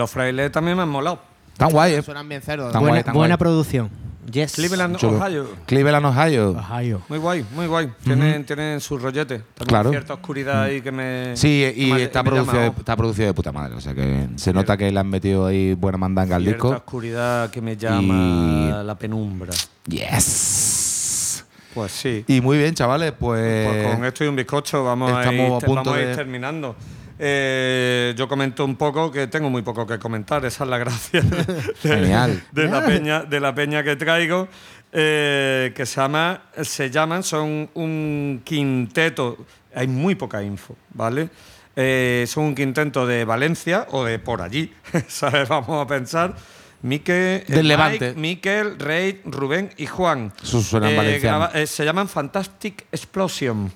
Los frailes también me han molado. Tan guay, ¿eh? Suenan bien cerdos. Tan buena guay, tan buena guay. producción. Yes. Cleveland, Chulo. Ohio. Cleveland, Ohio. Ohio. Muy guay, muy guay. Tienen, tienen su rollete. También Claro. cierta oscuridad ahí que me. Sí, que y me- está me llama, producido, de, está producido de puta madre. O sea que se nota que le han metido ahí buena mandanga al Cierta disco. oscuridad que me llama Y- la penumbra. Yes. Pues sí. Y muy bien, chavales, pues. Pues con esto y un bizcocho vamos, a ir, estamos a punto vamos a ir terminando. Eh, yo comento un poco que tengo muy poco que comentar, esa es la gracia de, de- Genial. de la, peña, de la peña que traigo, eh, que se, llama, se llaman, son un quinteto, hay muy poca info, ¿vale? Eh, son un quinteto de Valencia o de por allí, ¿sabes? Vamos a pensar. Mique, Del Mike, Levante. Miquel, Rey, Rubén y Juan. Eso suena en valenciano. se llaman Fantastic Explosion.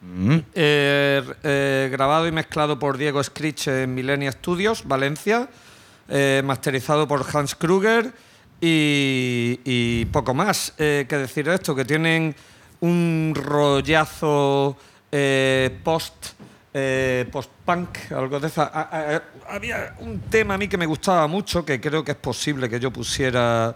Mm. Eh, eh, grabado y mezclado por Diego Scritch en Millennia Studios, Valencia. eh, masterizado por Hans Kruger. Y, y poco más que decir de esto, que tienen un rollazo post. post-punk, algo de esa. Ah, ah, había un tema a mí que me gustaba mucho, que creo que es posible que yo pusiera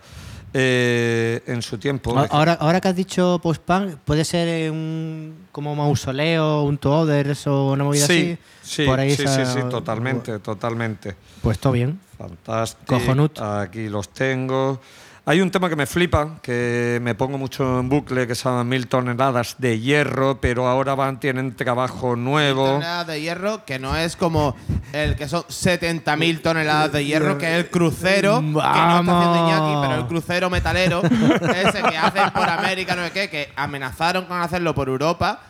eh, en su tiempo. Ahora, ahora que has dicho post-punk, ¿puede ser eh, un como mausoleo, un to others o una movida sí, así? sí, Por ahí sí, esa- sí, sí, totalmente, totalmente. Pues todo bien. Fantástico. Cojonut. Aquí los tengo. Hay un tema que me flipa, que me pongo mucho en bucle, que llama Mil toneladas de hierro, pero ahora van, tienen trabajo nuevo. toneladas de hierro, que no es como el que son 70.000 toneladas de hierro, que es el crucero, que no está haciendo Vamos. Iñaki, pero el crucero metalero, ese que hacen por América, no sé qué, que amenazaron con hacerlo por Europa.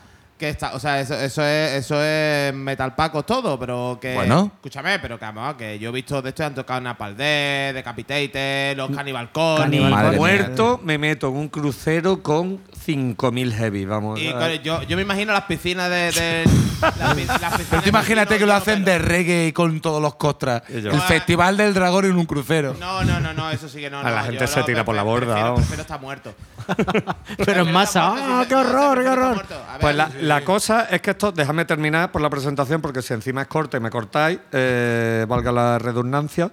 Que está, o sea, eso, eso es eso es metal pacos todo, pero que. Bueno. Escúchame, pero que vamos, que yo he visto, de hecho, han tocado Napalm Death, Decapitated, los Cannibal Corpse. Cannibal mía. Muerto, me meto en un crucero con 5.000 heavy, vamos. Y yo, yo me imagino las piscinas de. de las, pi- las piscinas Pero tú imagínate que lo hacen pero- de reggae con todos los costras. El Festival del Dragón en un crucero. No, no, no, no, eso sí que no. A no, la gente yo se tira por la borda, prefiero estar muerto. Pero en masa, ¡ah, qué horror, qué horror! Pues la, sí, la cosa es que esto, déjame terminar por la presentación, porque si encima es corta y me cortáis, eh, valga la redundancia.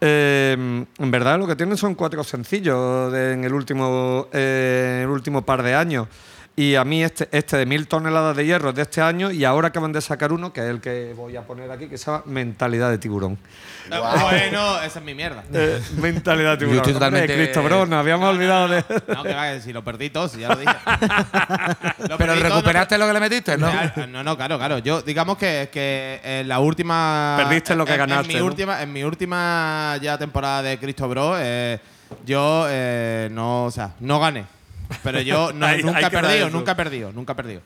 Eh, en verdad lo que tienen son cuatro sencillos de- en, el último, eh, el último par de años. Y a mí este, este de mil toneladas de hierro es de este año y ahora acaban de sacar uno, que es el que voy a poner aquí, que se llama Mentalidad de Tiburón. No, Bueno, esa es mi mierda. Eh, mentalidad de tiburón. estoy totalmente- Hombre, Cristo Bro, nos habíamos olvidado de... No, que va, que si lo perdí todo, si ya lo dije. Lo Pero recuperaste lo que le metiste, ¿no? No, no, claro, claro. Yo, digamos que, que en la última. Perdiste lo que en- en ganaste, mi, ¿no? última, en mi última ya temporada de Cristo Bro, eh, yo eh, no, o sea, no gané. Pero yo no- Hay- nunca hay he que perdido, eso. nunca he perdido, nunca he perdido.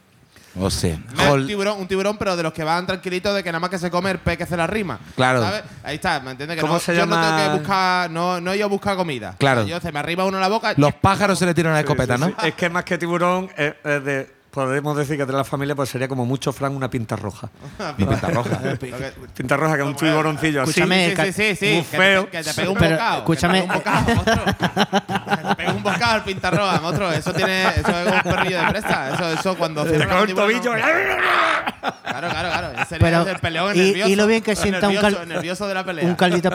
O sea, Un Hol- tiburón, un tiburón, pero de los que van tranquilitos de que nada más que se come el pez que hace la rima. Claro. ¿sabes? Ahí está, ¿me entiendes? Que ¿Cómo no, se yo no llama? tengo que buscar, no, no he ido a buscar comida. Claro. Yo se me arriba uno en la boca. los pájaros se le tiran a la escopeta, Sí, ¿no? sí. Es que más que tiburón, es, es de, podemos decir que de la familia pues sería como mucho Fran una pinta roja. Pinta roja. Pinta roja que es un tiburoncillo así. Escúchame, Sí, sí, sí, sí. muy que te- feo. Que te, pegue un Pero, bocado. escúchame. Que te pegue un bocado, monstruo. Que te pegue un bocado al pintarroja, monstruo. Eso tiene. Eso es un perrillo de presta. Eso, eso cuando coge el mandíbula, tobillo. no- Claro, claro, claro. Ese sería Pero- el peleón y- nervioso. y lo bien que sienta un nervioso, de la pelea. Un caldito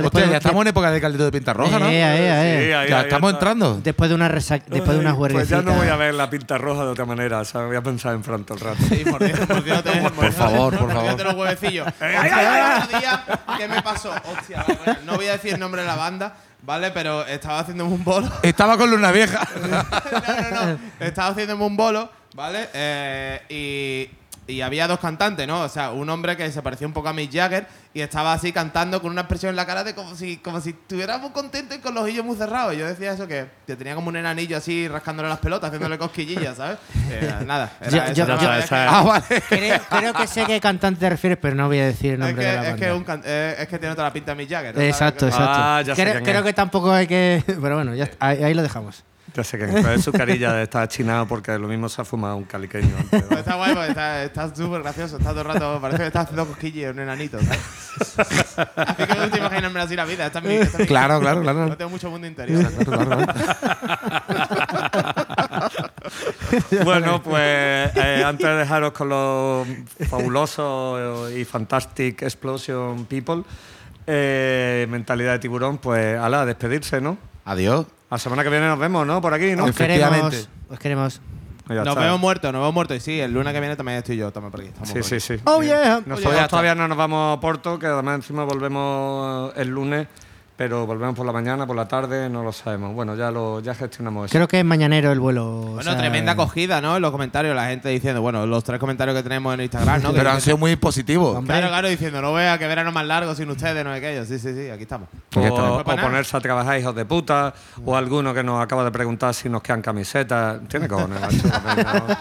después, Hostia, de- ya estamos en época de caldito de pinta roja, ¿no? Eh, eh, eh, Ya estamos entrando. Después de una después de unas Pues ya no voy a ver la pinta roja de otra manera, ¿sabes? Voy a pensar en Fran todo el rato. Sí, mordiendo- mordiéndote- mordiéndote- favor, por mordiéndote favor. los huevecillos. Hostia, el otro día, ¿qué me pasó? Hostia, vale, vale. no voy a decir el nombre de la banda, ¿vale? Pero estaba haciéndome un bolo. Estaba con Luna Vieja. no, no, no. Estaba haciéndome un bolo, ¿vale? Eh, y, y había dos cantantes, ¿no? O sea, un hombre que se parecía un poco a Mick Jagger y estaba así cantando con una expresión en la cara de como si, como si estuviera muy contento y con los ojillos muy cerrados. Yo decía eso que, que tenía como un enanillo así rascándole las pelotas, haciéndole cosquillillas, ¿sabes? Eh, nada. Era Yo- eso, yo- no, yo- es que- Ah, vale. Creo, creo que sé qué cantante te refieres, pero no voy a decir el Es nombre que, de la es, banda. que un can- eh, es que tiene toda la pinta de Mick Jagger. ¿no? Exacto, ¿Sabes? exacto. Ah, ya sé creo es. que tampoco hay que. Pero bueno, ya ahí lo dejamos. Ya sé que es su carilla de estar chinado porque lo mismo se ha fumado un caliqueño antes. Pues está guay, porque está está súper gracioso. Está todo el rato, parece que está haciendo cosquillas un enanito, ¿sabes? Así que no te imaginarme así la vida. Esta es mi, esta es mi- Claro, claro, claro. No tengo mucho mundo interior. Bueno, pues eh, antes de dejaros con los fabulosos y fantastic explosion people, Eh, mentalidad de tiburón, pues ala, a despedirse, ¿no? Adiós. La semana que viene nos vemos, ¿no? Por aquí, ¿no? Os queremos. Os queremos. Ya Nos está. vemos muertos, nos vemos muertos. Y sí, el lunes que viene también estoy yo, también por aquí. estamos Sí, por sí, aquí. sí. Oh, yeah. Nosotros está. todavía no nos vamos a Porto, que además encima volvemos el lunes, pero volvemos por la mañana, por la tarde, no lo sabemos. Bueno, ya lo ya gestionamos eso. Creo que es mañanero el vuelo. o Bueno, sea, tremenda acogida, ¿no? En los comentarios, la gente diciendo, bueno, los tres comentarios que tenemos en Instagram, ¿no? Que Pero han sido muy positivos. Hombre. Claro, claro, diciendo, no vea que verano más largo sin ustedes, no es aquello. Sí, sí, sí, aquí estamos. O, nada. ponerse a trabajar, hijos de puta, o alguno que nos acaba de preguntar si nos quedan camisetas. Tiene cojones, macho. Venga, ¿no?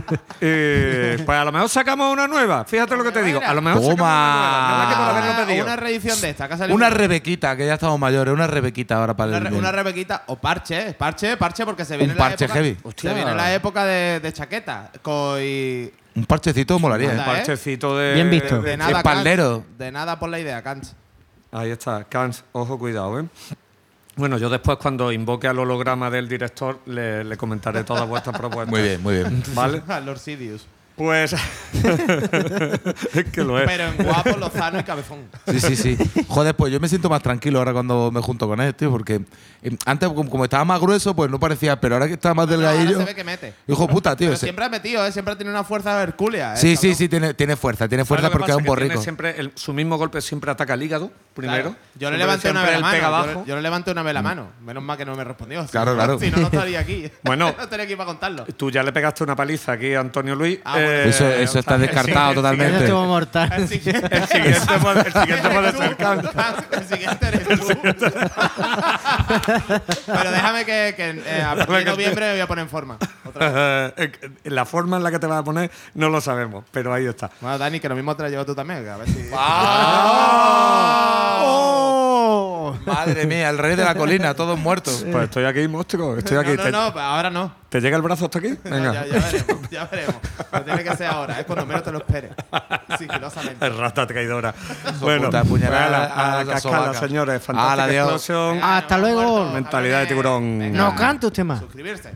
Y, pues a lo mejor sacamos una nueva. Fíjate lo que te digo. A lo mejor Toma. sacamos una nueva. ¿Verdad que Una, reedición de esta, que Una un- rebequita, que ya estamos mayores, una rebequita ahora para una, re- una rebequita o parche, parche, parche, porque se viene Un la parche época, heavy. Hostia. Se viene la época de, de chaqueta. Co- y Un parchecito molaría, Anda, ¿eh? Un parchecito de. Bien visto. de nada. De nada por la idea, Cans. Ahí está, Cans, ojo, cuidado, ¿eh? Bueno, yo después cuando invoque al holograma del director le, le comentaré todas vuestras propuestas. Muy bien, muy bien. ¿Vale? Lord Sidious. Pues. es que lo es. Pero en guapo, lozano y cabezón. Sí, sí, sí. Joder, pues yo me siento más tranquilo ahora cuando me junto con él, tío, porque eh, antes, como, estaba más grueso, pues no parecía, pero ahora que está más No, ahora delgadillo. se ve que mete. Hijo puta, tío. Pero ese- siempre ha metido, ¿eh? Siempre ha tenido una fuerza hercúlea. ¿eh, Sí, sí, sí, tiene, tiene fuerza, tiene ¿Sabes fuerza porque es un tiene borrico. siempre el- su mismo golpe siempre ataca el hígado primero. Claro. Yo le levanté una vez la mano. Yo, le levanté una vez la mano. Menos mal que no me respondió. Claro, claro. Si no, no estaría aquí. Bueno. no estaría aquí para contarlo. Tú ya le pegaste una paliza aquí a Antonio Luis. Ah, bueno. Eh, Eso, eso está el descartado totalmente. estuvo mortal. El siguiente, El siguiente, el siguiente puede ser. El siguiente eres tú. Pero déjame que, que, eh, a partir de noviembre me voy a poner en forma. Otra vez. Eh, La forma en la que te vas a poner no lo sabemos, pero ahí está. Bueno, Dani, que lo mismo te la llevas tú también. A ver si. ¡Oh! Madre mía, el rey de la colina, todos muertos. Pues estoy aquí, monstruo. Estoy aquí. No, ¿Te, no, no, pues ahora no. Te llega el brazo hasta aquí? Venga. ya, ya veremos, ya veremos. No tiene que ser ahora, es cuando menos te lo esperes. Sigilosamente. Rata traidora. bueno, puta, puñalada a, a a la cascada, señores. Fantástica explosión. Hasta luego. Mentalidad de tiburón. Venga. No cante usted más. Suscribirse.